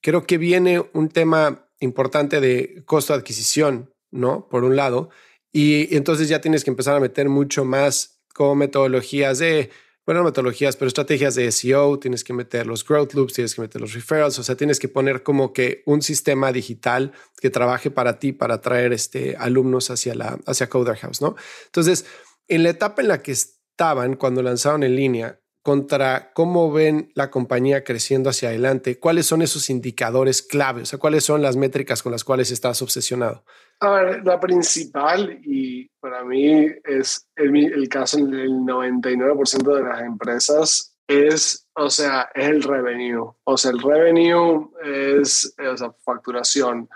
Speaker 2: creo que viene un tema importante de costo adquisición, ¿no? Por un lado, y entonces ya tienes que empezar a meter mucho más como metodologías de bueno, metodologías, pero estrategias de SEO, tienes que meter los growth loops, tienes que meter los referrals, o sea, tienes que poner como que un sistema digital que trabaje para ti, para atraer este, alumnos hacia, la, hacia Coder House, ¿no? Entonces, en la etapa en la que estaban cuando lanzaron en línea, contra cómo ven la compañía creciendo hacia adelante, ¿cuáles son esos indicadores clave? O sea, ¿cuáles son las métricas con las cuales estás obsesionado?
Speaker 1: A ver, la principal, y para mí es el, caso del 99% de las empresas, es, o sea, es el revenue. O sea, el revenue es, o sea, facturación.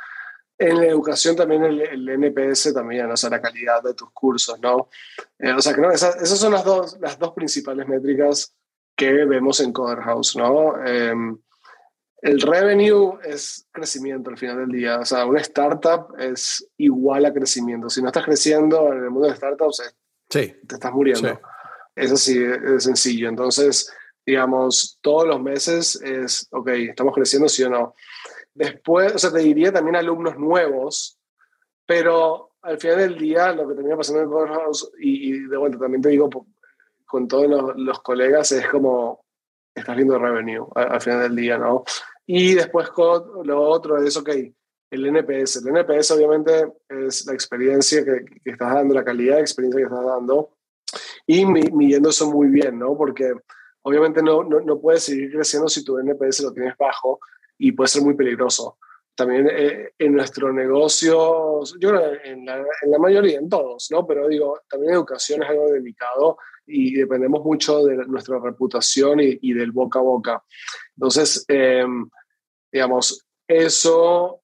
Speaker 1: En la educación también el, NPS también, o sea, la calidad de tus cursos, ¿no? Eh, o sea, que no, esas, esas, son las dos, las dos principales métricas que vemos en Coder House, ¿no? Em, el revenue es crecimiento al final del día. O sea, una startup es igual a crecimiento. Si no estás creciendo en el mundo de startups, sí. te estás muriendo. Es así, es sencillo. Entonces, digamos, todos los meses es, ok, estamos creciendo, sí o no. Después, o sea, te diría también alumnos nuevos, pero al final del día lo que termina pasando en Coder House, y, de vuelta también te digo con todos los, colegas, es como estás viendo revenue al, final del día, ¿no? Y después lo otro es, ok, el NPS. El NPS obviamente es la experiencia que, que estás dando, la calidad de experiencia que estás dando y midiendo eso muy bien, ¿no? Porque obviamente no, no, no, puedes seguir creciendo si tu NPS lo tienes bajo y puede ser muy peligroso. También eh, en nuestro negocio, yo creo en la, en la mayoría, en todos, ¿no? Pero digo, también educación es algo delicado y dependemos mucho de nuestra reputación y, y del boca a boca. Entonces, em, digamos, eso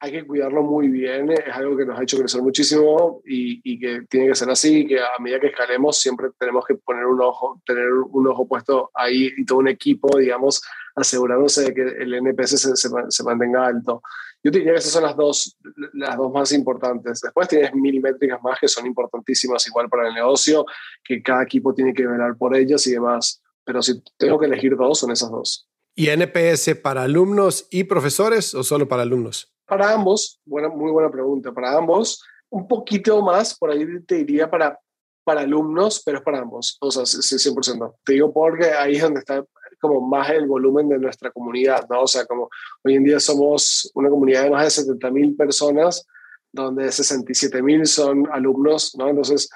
Speaker 1: hay que cuidarlo muy bien, es algo que nos ha hecho crecer muchísimo y, y, que tiene que ser así, que a medida que escalemos siempre tenemos que poner un ojo, tener un ojo puesto ahí y todo un equipo, digamos, asegurándose de que el NPS se, se, se mantenga alto. Yo diría que esas son las dos, las dos más importantes. Después tienes milimétricas más que son importantísimas igual para el negocio, que cada equipo tiene que velar por ellas y demás. Pero si tengo que elegir dos, son esas dos.
Speaker 2: ¿Y NPS para alumnos y profesores o solo para alumnos?
Speaker 1: Para ambos, buena, muy buena pregunta. Para ambos, un poquito más, por ahí te diría para, para alumnos, pero es para ambos. O sea, 100%. Te digo porque ahí es donde está como más el volumen de nuestra comunidad, ¿no? O sea, como hoy en día somos una comunidad de más de 70 mil personas, donde 67 mil son alumnos, ¿no? Entonces,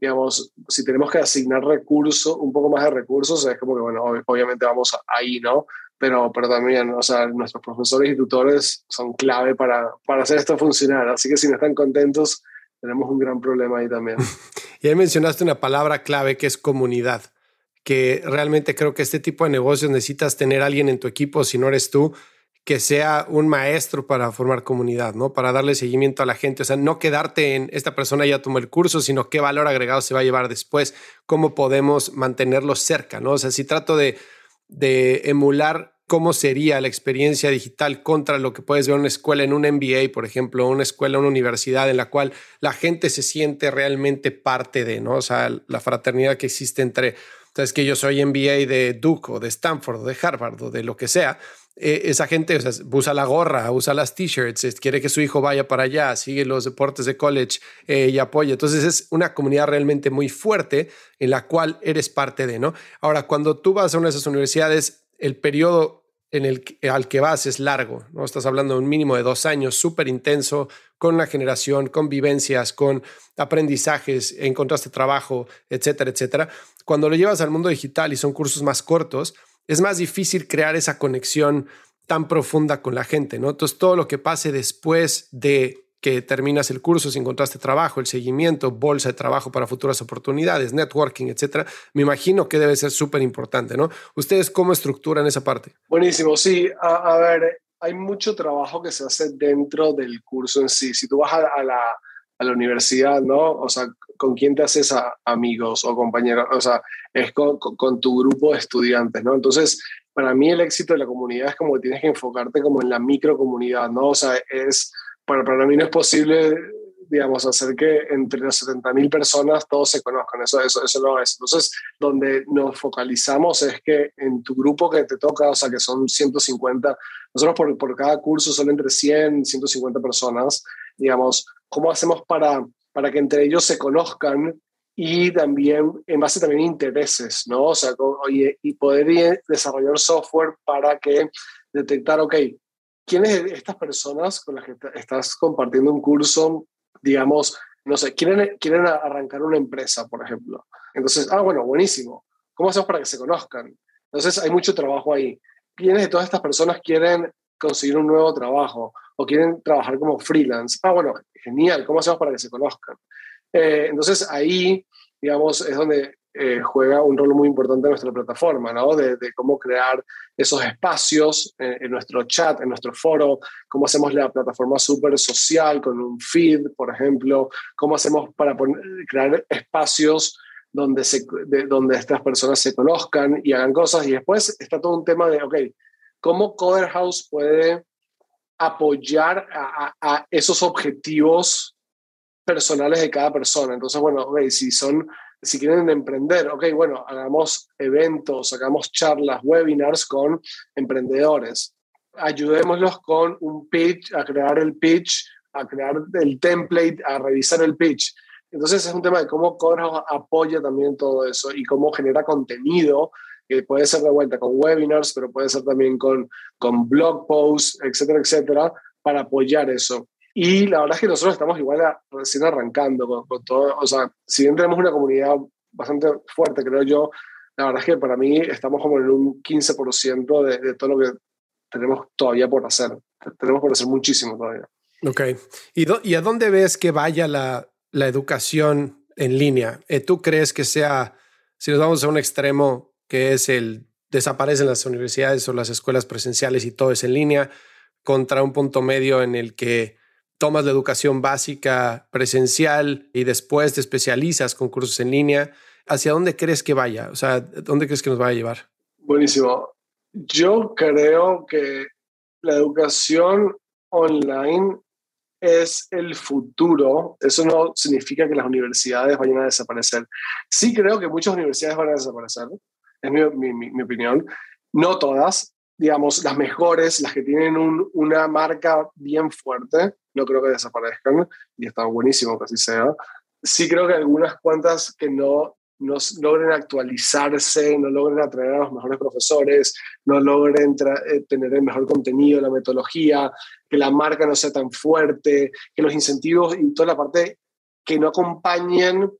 Speaker 1: digamos, si tenemos que asignar recursos, un poco más de recursos, es como que, bueno, obviamente vamos ahí, ¿no? Pero, pero también, o sea, nuestros profesores y tutores son clave para, para hacer esto funcionar. Así que si no están contentos, tenemos un gran problema ahí también.
Speaker 2: y ahí mencionaste una palabra clave que es comunidad que realmente creo que este tipo de negocios necesitas tener alguien en tu equipo, si no eres tú, que sea un maestro para formar comunidad, ¿no? Para darle seguimiento a la gente. O sea, no quedarte en esta persona ya tomó el curso, sino qué valor agregado se va a llevar después, cómo podemos mantenerlo cerca, ¿no? O sea, si trato de, de emular cómo sería la experiencia digital contra lo que puedes ver en una escuela, en un MBA, por ejemplo, una escuela, una universidad en la cual la gente se siente realmente parte de, ¿no? O sea, la fraternidad que existe entre entonces, que yo soy MBA de Duke o de Stanford o de Harvard o de lo que sea. Eh, esa gente usa la gorra, usa las t-shirts, quiere que su hijo vaya para allá, sigue los deportes de college eh, y apoya. Entonces es una comunidad realmente muy fuerte en la cual eres parte de, ¿no? Ahora, cuando tú vas a una de esas universidades, el periodo en el al que vas es largo, ¿no? Estás hablando de un mínimo de dos años, súper intenso, con la generación, con vivencias, con aprendizajes, encontraste trabajo, etcétera, etcétera. Cuando lo llevas al mundo digital y son cursos más cortos, es más difícil crear esa conexión tan profunda con la gente, ¿no? Entonces, todo lo que pase después de que terminas el curso, si encontraste trabajo, el seguimiento, bolsa de trabajo para futuras oportunidades, networking, etcétera, me imagino que debe ser súper importante, ¿no? ¿Ustedes cómo estructuran esa parte?
Speaker 1: Buenísimo, sí. A, ver, hay mucho trabajo que se hace dentro del curso en sí. Si tú vas a, la, a la, universidad, ¿no? O sea, ¿con quién te haces a, amigos o compañeros? O sea, es con, con, tu grupo de estudiantes, ¿no? Entonces, para mí el éxito de la comunidad es como que tienes que enfocarte como en la microcomunidad, ¿no? O sea, es para, para mí no es posible, digamos, hacer que entre las 70.000 personas todos se conozcan. Eso, eso, eso no es. Entonces, donde nos focalizamos es que en tu grupo que te toca, o sea, que son 150, nosotros por, por cada curso son entre 100 y 150 personas, digamos, ¿cómo hacemos para, para que entre ellos se conozcan y también en base también a intereses, ¿no? O sea, y poder desarrollar software para que detectar, ok, ¿quiénes de estas personas con las que estás compartiendo un curso, digamos, no sé, quieren, quieren arrancar una empresa, por ejemplo? Entonces, ah, bueno, buenísimo. ¿Cómo hacemos para que se conozcan? Entonces, hay mucho trabajo ahí. ¿Quiénes de todas estas personas quieren conseguir un nuevo trabajo o quieren trabajar como freelance? Ah, bueno, genial. ¿Cómo hacemos para que se conozcan? Eh, entonces, ahí, digamos, es donde eh, juega un rol muy importante en nuestra plataforma, ¿no? De, cómo crear esos espacios en, nuestro chat, en nuestro foro, cómo hacemos la plataforma súper social con un feed, por ejemplo, cómo hacemos para crear espacios donde, se, donde estas personas se conozcan y hagan cosas. Y después está todo un tema de, ok, ¿cómo Coder House puede apoyar a, esos objetivos personales de cada persona? Entonces, bueno, ok, si son si quieren emprender, ok, bueno, hagamos eventos, hagamos charlas, webinars con emprendedores. Ayudémoslos con un pitch, a crear el pitch, a crear el template, a revisar el pitch. Entonces es un tema de cómo Codehouse apoya también todo eso y cómo genera contenido, que puede ser de vuelta con webinars, pero puede ser también con, con blog posts, etcétera, etcétera, para apoyar eso. Y la verdad es que nosotros estamos igual recién arrancando con, todo, o sea, si bien tenemos una comunidad bastante fuerte, creo yo, la verdad es que para mí estamos como en un 15% de, de todo lo que tenemos todavía por hacer. Tenemos por hacer muchísimo todavía.
Speaker 2: Ok. ¿Y, ¿Y, a dónde ves que vaya la, la educación en línea? Eh, ¿Tú crees que sea, si nos vamos a un extremo, que es el desaparecen las universidades o las escuelas presenciales y todo es en línea, contra un punto medio en el que tomas la educación básica presencial y después te especializas con cursos en línea, ¿hacia dónde crees que vaya? O sea, ¿dónde crees que nos va a llevar?
Speaker 1: Buenísimo. Yo creo que la educación online es el futuro. Eso no significa que las universidades vayan a desaparecer. Sí creo que muchas universidades van a desaparecer, es mi, mi, mi opinión. No todas, digamos, las mejores, las que tienen un, una marca bien fuerte, no creo que desaparezcan y está buenísimo que así sea. Sí creo que algunas cuantas que no, no logren actualizarse, no logren atraer a los mejores profesores, no logren eh, tener el mejor contenido, la metodología, que la marca no sea tan fuerte, que los incentivos y toda la parte que no acompañen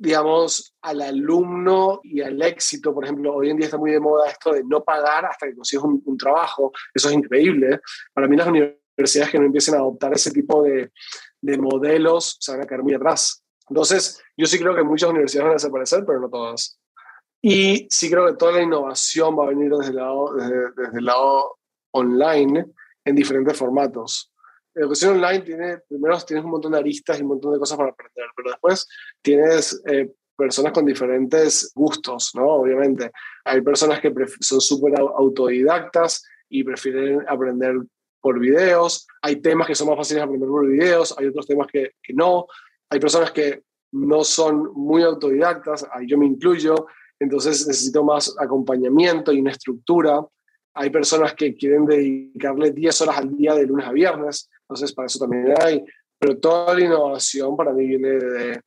Speaker 1: digamos, al alumno y al éxito. Por ejemplo, hoy en día está muy de moda esto de no pagar hasta que consigues un, un trabajo. Eso es increíble. Para mí las universidades universidades que no empiecen a adoptar ese tipo de, de modelos se van a quedar muy atrás. Entonces, yo sí creo que muchas universidades van a desaparecer, pero no todas. Y sí creo que toda la innovación va a venir desde el lado, desde, desde el lado online en diferentes formatos. La educación online tiene, primero tienes un montón de aristas y un montón de cosas para aprender, pero después tienes eh, personas con diferentes gustos, ¿no? Obviamente. Hay personas que son súper autodidactas y prefieren aprender por videos, hay temas que son más fáciles de aprender por videos, hay otros temas que, no, hay personas que no son muy autodidactas, ahí yo me incluyo, entonces necesito más acompañamiento y una estructura. Hay personas que quieren dedicarle 10 horas al día de lunes a viernes, entonces para eso también hay, pero toda la innovación para mí viene de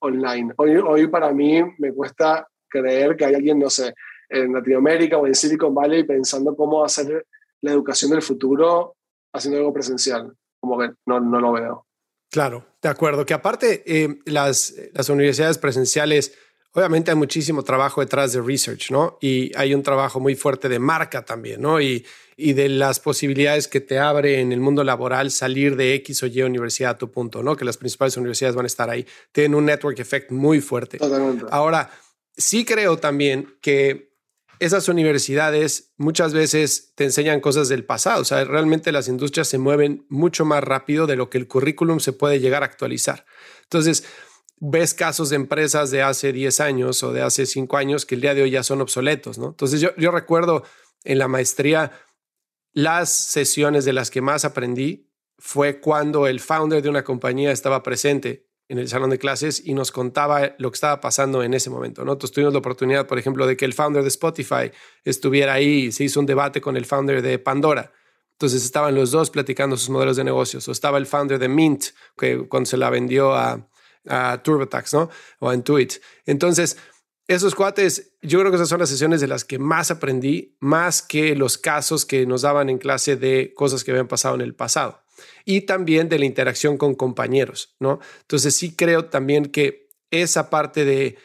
Speaker 1: online. Hoy, hoy para mí me cuesta creer que hay alguien, no sé, en Latinoamérica o en Silicon Valley pensando cómo hacer la educación del futuro haciendo algo presencial. Como que no, no lo veo.
Speaker 2: Claro, de acuerdo. Que aparte, eh, las, las universidades presenciales, obviamente hay muchísimo trabajo detrás de research, ¿no? Y hay un trabajo muy fuerte de marca también, ¿no? Y, y de las posibilidades que te abre en el mundo laboral salir de X o Y universidad a tu punto, ¿no? Que las principales universidades van a estar ahí. Tienen un network effect muy fuerte.
Speaker 1: Totalmente.
Speaker 2: Ahora, sí creo también que esas universidades muchas veces te enseñan cosas del pasado. O sea, realmente las industrias se mueven mucho más rápido de lo que el currículum se puede llegar a actualizar. Entonces, ves casos de empresas de hace 10 años o de hace 5 años que el día de hoy ya son obsoletos, ¿no? Entonces, yo, yo recuerdo en la maestría las sesiones de las que más aprendí fue cuando el founder de una compañía estaba presente en el salón de clases y nos contaba lo que estaba pasando en ese momento. Nosotros tuvimos la oportunidad, por ejemplo, de que el founder de Spotify estuviera ahí y se hizo un debate con el founder de Pandora. Entonces estaban los dos platicando sus modelos de negocios. O estaba el founder de Mint, que cuando se la vendió a, a TurboTax, ¿no? O a Intuit. Entonces, esos cuates, yo creo que esas son las sesiones de las que más aprendí, más que los casos que nos daban en clase de cosas que habían pasado en el pasado. Y también de la interacción con compañeros, ¿no? Entonces sí creo también que esa parte de,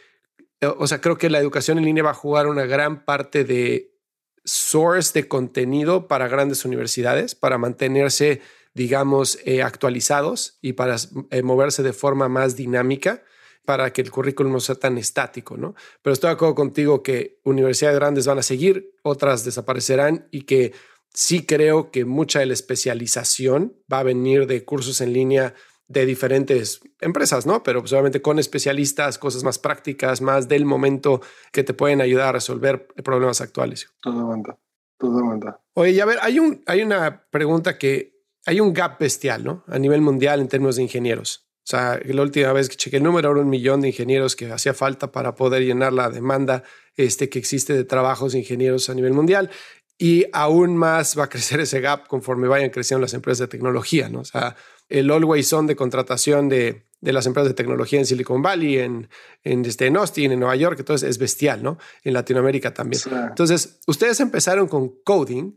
Speaker 2: o sea, creo que la educación en línea va a jugar una gran parte de source de contenido para grandes universidades, para mantenerse, digamos, eh, actualizados y para eh, moverse de forma más dinámica para que el currículum no sea tan estático, ¿no? Pero estoy de acuerdo contigo que universidades grandes van a seguir, otras desaparecerán y que sí creo que mucha de la especialización va a venir de cursos en línea de diferentes empresas, ¿no? Pero solamente con especialistas, cosas más prácticas, más del momento que te pueden ayudar a resolver problemas actuales.
Speaker 1: Totalmente, totalmente.
Speaker 2: Oye, y a ver, hay, un, hay una pregunta que hay un gap bestial, ¿no? A nivel mundial en términos de ingenieros. O sea, la última vez que chequé el número era un millón de ingenieros que hacía falta para poder llenar la demanda este, que existe de trabajos de ingenieros a nivel mundial. Y aún más va a crecer ese gap conforme vayan creciendo las empresas de tecnología, ¿no? O sea, el always on de contratación de, de las empresas de tecnología en Silicon Valley, en, en, este, en Austin, en Nueva York, entonces es bestial, ¿no? En Latinoamérica también. Entonces, ustedes empezaron con coding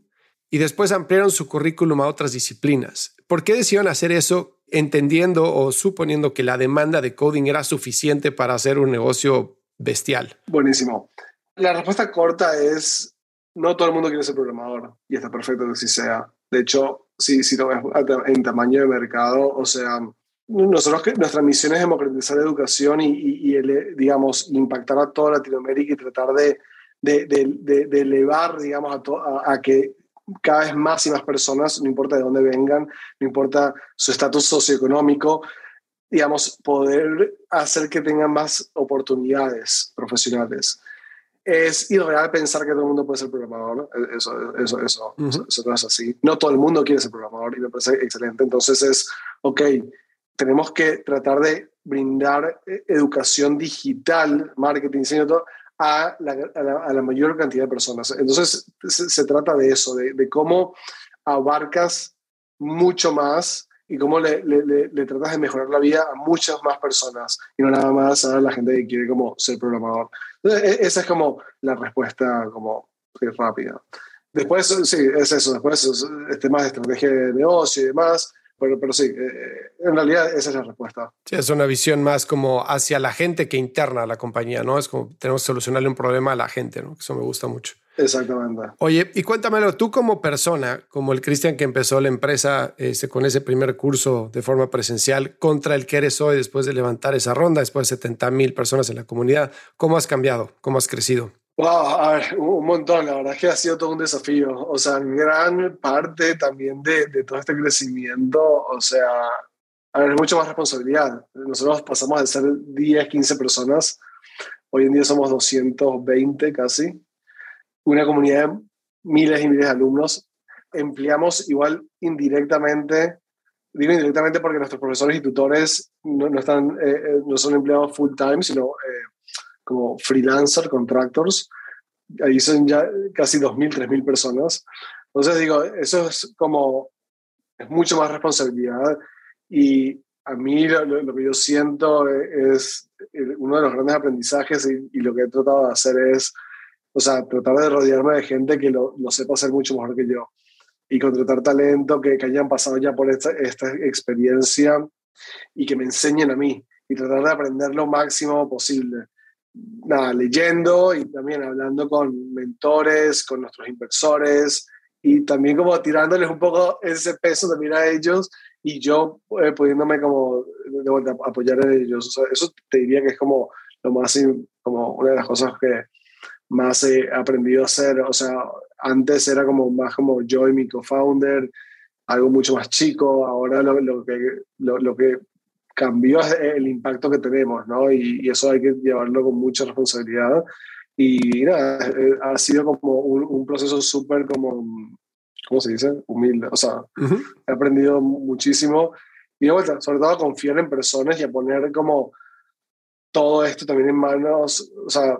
Speaker 2: y después ampliaron su currículum a otras disciplinas. ¿Por qué decidieron hacer eso entendiendo o suponiendo que la demanda de coding era suficiente para hacer un negocio bestial?
Speaker 1: Buenísimo. La respuesta corta es, no todo el mundo quiere ser programador y está perfecto que así sea. De hecho, si, si en tamaño de mercado, o sea, nosotros nuestra misión es democratizar la educación y, y, digamos, impactar a toda Latinoamérica y tratar de, de, de, de elevar, digamos, a, a, que cada vez más y más personas, no importa de dónde vengan, no importa su estatus socioeconómico, digamos, poder hacer que tengan más oportunidades profesionales. Es irreal pensar que todo el mundo puede ser programador, eso, eso, eso, eso, no es así. No todo el mundo quiere ser programador y me parece excelente. Entonces es, ok, tenemos que tratar de brindar eh, educación digital, marketing, diseño, todo, a la, mayor cantidad de personas. Entonces, se, trata de eso, de, cómo abarcas mucho más y cómo le, le, tratas de mejorar la vida a muchas más personas y no nada más a la gente que quiere como ser programador. E, esa es como la respuesta como rápida. Después, sí, es eso. Después, es temas de estrategia de negocio y demás. Pero, pero sí, eh, en realidad esa es la respuesta.
Speaker 2: Sí, es una visión más como hacia la gente que interna a la compañía, ¿no? Es como tenemos que solucionarle un problema a la gente, ¿no? Eso me gusta mucho.
Speaker 1: Exactamente.
Speaker 2: Oye, y cuéntamelo, tú como persona, como el Cristian que empezó la empresa este, con ese primer curso de forma presencial, contra el que eres hoy después de levantar esa ronda, después de 70 mil personas en la comunidad, ¿cómo has cambiado? ¿Cómo has crecido?
Speaker 1: Wow, a ver, un montón, la verdad es que ha sido todo un desafío. O sea, gran parte también de, de todo este crecimiento, o sea, a ver, es mucho más responsabilidad. Nosotros pasamos de ser 10, 15 personas, hoy en día somos 220 casi, una comunidad de miles y miles de alumnos. Empleamos igual indirectamente, digo indirectamente porque nuestros profesores y tutores no, no están, eh, eh, no son empleados full time, sino eh, como freelancer, contractors. Ahí son ya casi 2.000, 3.000 personas. Entonces digo, eso es como, es mucho más responsabilidad y a mí lo, que yo siento es, uno de los grandes aprendizajes y, lo que he tratado de hacer es, o sea, tratar de rodearme de gente que lo, lo sepa hacer mucho mejor que yo. Y contratar talento que, que hayan pasado ya por esta, esta experiencia y que me enseñen a mí. Y tratar de aprender lo máximo posible. Nada, leyendo y también hablando con mentores, con nuestros inversores y también como tirándoles un poco ese peso también a ellos y yo eh, pudiéndome como de vuelta apoyar en ellos. eso te diría que es como lo más, como una de las cosas que más he aprendido a hacer. O sea, antes era como más como yo y mi co-founder, algo mucho más chico. Ahora lo, lo que, lo, lo, que cambió el impacto que tenemos, ¿no? Y, eso hay que llevarlo con mucha responsabilidad. Y nada, eh, ha sido como un, proceso súper como, ¿cómo se dice? Humilde. O sea, he aprendido muchísimo. Y de vuelta, sobre todo a confiar en personas y a poner como todo esto también en manos, o sea,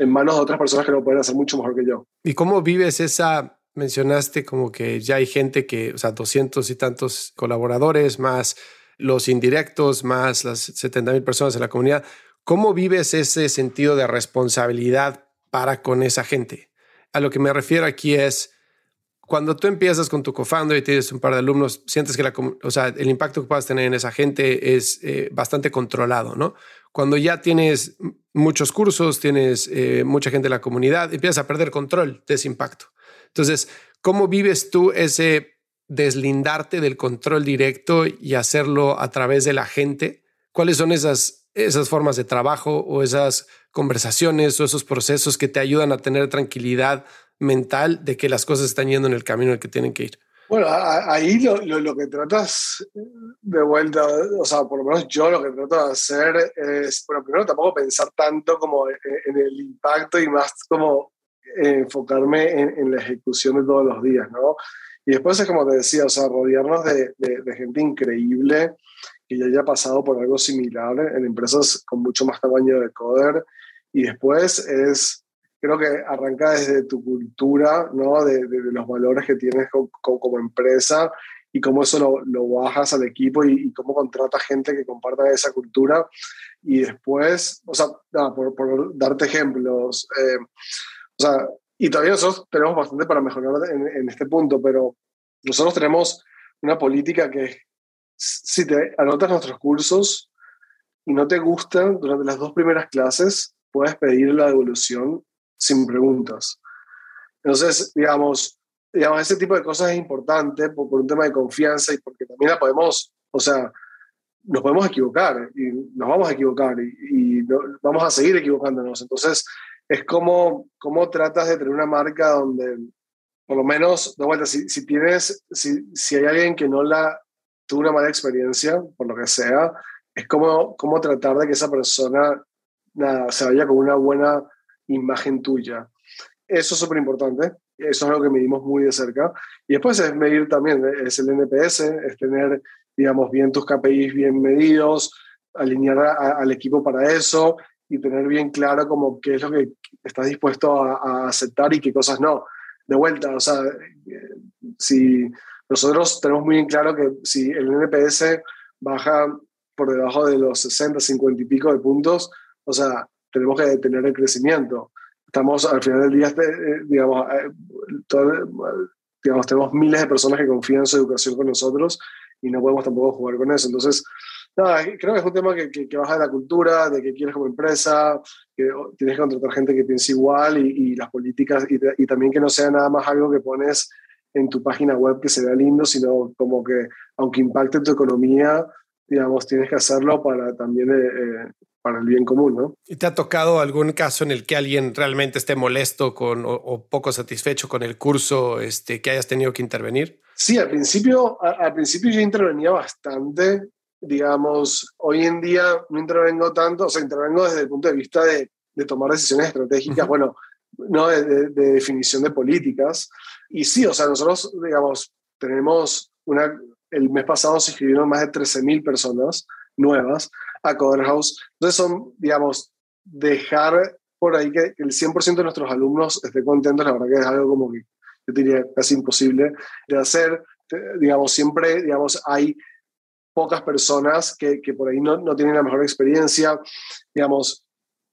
Speaker 1: en manos de otras personas que lo pueden hacer mucho mejor que yo.
Speaker 2: ¿Y cómo vives esa, mencionaste como que ya hay gente que, o sea, 200 y tantos colaboradores más los indirectos más las 70 mil personas en la comunidad. ¿Cómo vives ese sentido de responsabilidad para con esa gente? A lo que me refiero aquí es cuando tú empiezas con tu co-founder y tienes un par de alumnos, sientes que la, o sea, el impacto que puedas tener en esa gente es eh, bastante controlado, ¿no? Cuando ya tienes muchos cursos, tienes eh, mucha gente en la comunidad, empiezas a perder control de ese impacto. Entonces, ¿cómo vives tú ese deslindarte del control directo y hacerlo a través de la gente? ¿Cuáles son esas, esas formas de trabajo o esas conversaciones o esos procesos que te ayudan a tener tranquilidad mental de que las cosas están yendo en el camino en el que tienen que ir?
Speaker 1: Bueno, ahí lo, lo, que tratas de vuelta, o sea, por lo menos yo lo que trato de hacer es, bueno, primero tampoco pensar tanto como en el impacto y más como enfocarme en, en, la ejecución de todos los días, ¿no? Y después es como te decía, o sea, rodearnos de, de, de gente increíble que ya haya pasado por algo similar en empresas con mucho más tamaño de coder. Y después es creo que arranca desde tu cultura, ¿no? De, de, los valores que tienes como, empresa y cómo eso lo, lo bajas al equipo y, cómo contratas gente que comparta esa cultura. Y después, o sea, por, por, darte ejemplos, eh, o sea, y todavía nosotros tenemos bastante para mejorar en, en, este punto, pero nosotros tenemos una política que si te anotas nuestros cursos y no te gustan durante las dos primeras clases, puedes pedir la devolución sin preguntas. Entonces, digamos, digamos, ese tipo de cosas es importante por, un tema de confianza y porque también la podemos, o sea, nos podemos equivocar y nos vamos a equivocar y, vamos a seguir equivocándonos. Entonces, es como, como tratas de tener una marca donde, por lo menos, de vuelta, si, si tienes, si, si hay alguien que no la tuvo una mala experiencia, por lo que sea, es como, como tratar de que esa persona nada, se vaya con una buena imagen tuya. Eso es súper importante, eso es algo que medimos muy de cerca. Y después es medir también, es el NPS, es tener, digamos, bien tus KPIs bien medidos, alinear al equipo para eso y tener bien claro como qué es lo que estás dispuesto a, a aceptar y qué cosas no. De vuelta, o sea, si nosotros tenemos muy bien claro que si el NPS baja por debajo de los 60, 50 y pico de puntos, o sea, tenemos que detener el crecimiento. Estamos al final del día, este, eh, digamos, eh, digamos, tenemos miles de personas que confían en su educación con nosotros y no podemos tampoco jugar con eso. Entonces, nada, creo que es un tema que, que, baja de la cultura, de que quieres como empresa, que tienes que contratar gente que piense igual y, las políticas, y, y, también que no sea nada más algo que pones en tu página web que se vea lindo, sino como que aunque impacte tu economía, digamos, tienes que hacerlo para también eh, para el bien común, ¿no?
Speaker 2: ¿Y te ha tocado algún caso en el que alguien realmente esté molesto con, o, poco satisfecho con el curso este, que hayas tenido que intervenir?
Speaker 1: Sí, al principio, al principio yo intervenía bastante. Digamos, hoy en día no intervengo tanto, o sea, intervengo desde el punto de vista de, de tomar decisiones estratégicas, bueno, no de, de, de, definición de políticas. Y sí, o sea, nosotros, digamos, tenemos una, el mes pasado se inscribieron más de 13.000 personas nuevas a Coder House. Entonces son, digamos, dejar por ahí que el 100% de nuestros alumnos esté contentos, la verdad que es algo como que yo diría casi imposible de hacer. Digamos, siempre, digamos, hay pocas personas que, que por ahí no, no, tienen la mejor experiencia, digamos,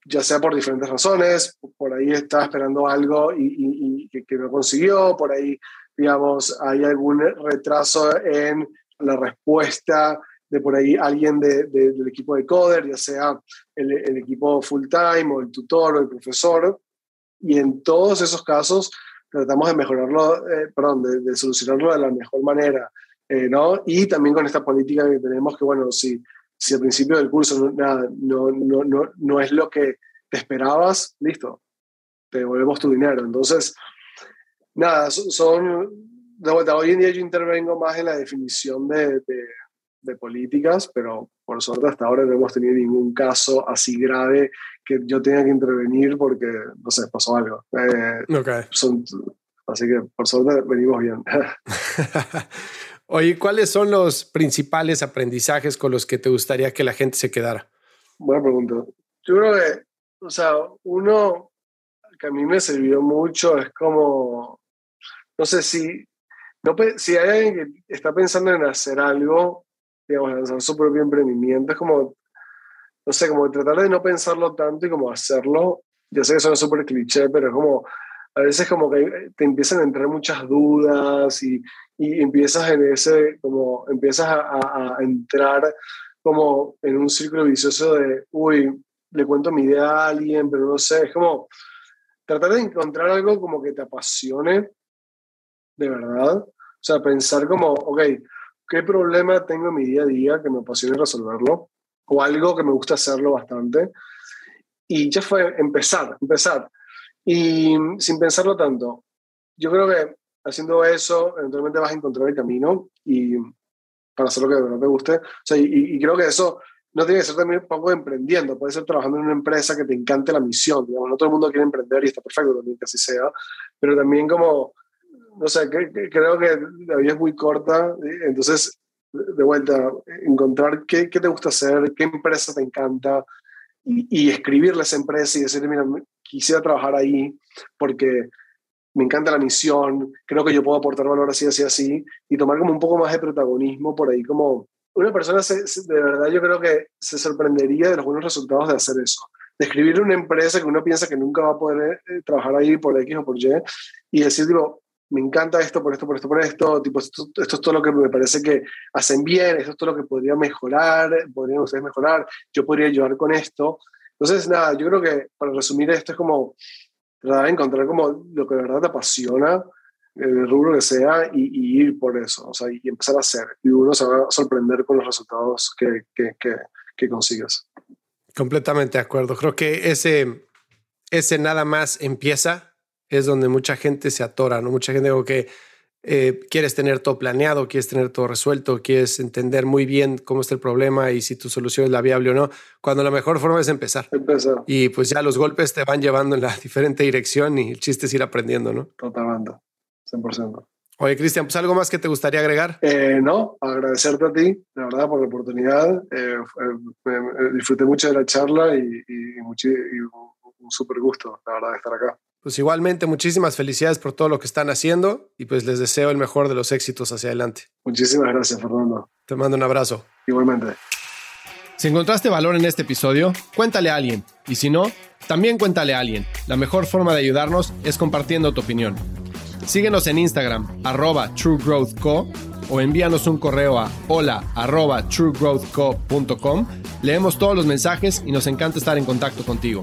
Speaker 1: ya sea por diferentes razones, por ahí está esperando algo y, y, y que, que, no consiguió, por ahí, digamos, hay algún retraso en la respuesta de por ahí alguien de, del equipo de coder, ya sea el, equipo full time o el tutor o el profesor. Y en todos esos casos tratamos de mejorarlo, eh, perdón, de, solucionarlo de la mejor manera, eh, ¿no? Y también con esta política que tenemos que, bueno, si, si al principio del curso no, nada, no, no, no, no es lo que te esperabas, listo, te devolvemos tu dinero. Entonces, nada, son, de vuelta, hoy en día yo intervengo más en la definición de, de de políticas, pero por suerte hasta ahora no hemos tenido ningún caso así grave que yo tenga que intervenir porque, no sé, pasó algo. Eh,
Speaker 2: okay.
Speaker 1: son, así que por suerte venimos bien.
Speaker 2: Oye, ¿cuáles son los principales aprendizajes con los que te gustaría que la gente se quedara?
Speaker 1: Buena pregunta. Yo creo que, o sea, uno que a mí me sirvió mucho es como, no sé si, no, si hay alguien que está pensando en hacer algo, digamos, lanzar su propio emprendimiento es como, no sé, como tratar de no pensarlo tanto y como hacerlo. Ya sé que suena súper cliché, pero es como, a veces como que te empiezan a entrar muchas dudas y, y empiezas en ese, como, empiezas a, a entrar como en un círculo vicioso de, uy, le cuento mi idea a alguien, pero no sé, es como tratar de encontrar algo como que te apasione de verdad. O sea, pensar como, ok, ¿qué problema tengo en mi día a día que me apasione resolverlo? O algo que me gusta hacerlo bastante. Y ya fue empezar, empezar. Y sin pensarlo tanto, yo creo que haciendo eso, eventualmente vas a encontrar el camino y para hacer lo que de verdad te guste. O sea, y, y creo que eso no tiene que ser también poco emprendiendo, puede ser trabajando en una empresa que te encante la misión, digamos, no todo el mundo quiere emprender y está perfecto también que así sea, pero también como, no sé, creo que la vida es muy corta, entonces, de vuelta, encontrar qué, qué te gusta hacer, qué empresa te encanta y, y escribirle a esa empresa y decirle, mira, quisiera trabajar ahí porque me encanta la misión, creo que yo puedo aportar valor así, así, así, y tomar como un poco más de protagonismo por ahí como una persona de verdad yo creo que se sorprendería de los buenos resultados de hacer eso. De una empresa que uno piensa que nunca va a poder eh, trabajar ahí por X o por Y y decir, tipo, me encanta esto, por esto, por esto, por esto, tipo, esto, es todo lo que me parece que hacen bien, esto es todo lo que podría mejorar, podrían ustedes mejorar, yo podría ayudar con esto. Entonces, nada, yo creo que para resumir esto es como tratar de encontrar como lo que de verdad te apasiona el rubro que sea y, ir por eso, o sea, y empezar a hacer. Y uno se va a sorprender con los resultados que, que, que, que consigas.
Speaker 2: Completamente de acuerdo. Creo que ese, ese nada más empieza es donde mucha gente se atora, ¿no? Mucha gente digo que eh, quieres tener todo planeado, quieres tener todo resuelto, quieres entender muy bien cómo está el problema y si tu solución es la viable o no, cuando la mejor forma es empezar.
Speaker 1: Empezar.
Speaker 2: Y pues ya los golpes te van llevando en la diferente dirección y el chiste es ir aprendiendo, ¿no?
Speaker 1: Totalmente. 100%.
Speaker 2: Oye, Cristian, pues algo más que te gustaría agregar.
Speaker 1: Eh, no, agradecerte a ti, la verdad, por la oportunidad. Eh, disfruté mucho de la charla y, y, y un súper gusto, la verdad, de estar acá.
Speaker 2: Pues igualmente, muchísimas felicidades por todo lo que están haciendo y pues les deseo el mejor de los éxitos hacia adelante.
Speaker 1: Muchísimas gracias, Fernando.
Speaker 2: Te mando un abrazo.
Speaker 1: Igualmente.
Speaker 2: Si encontraste valor en este episodio, cuéntale a alguien. Y si no, también cuéntale a alguien. La mejor forma de ayudarnos es compartiendo tu opinión. Síguenos en Instagram, arroba truegrowthco, o envíanos un correo a hola arroba truegrowthco.com. Leemos todos los mensajes y nos encanta estar en contacto contigo.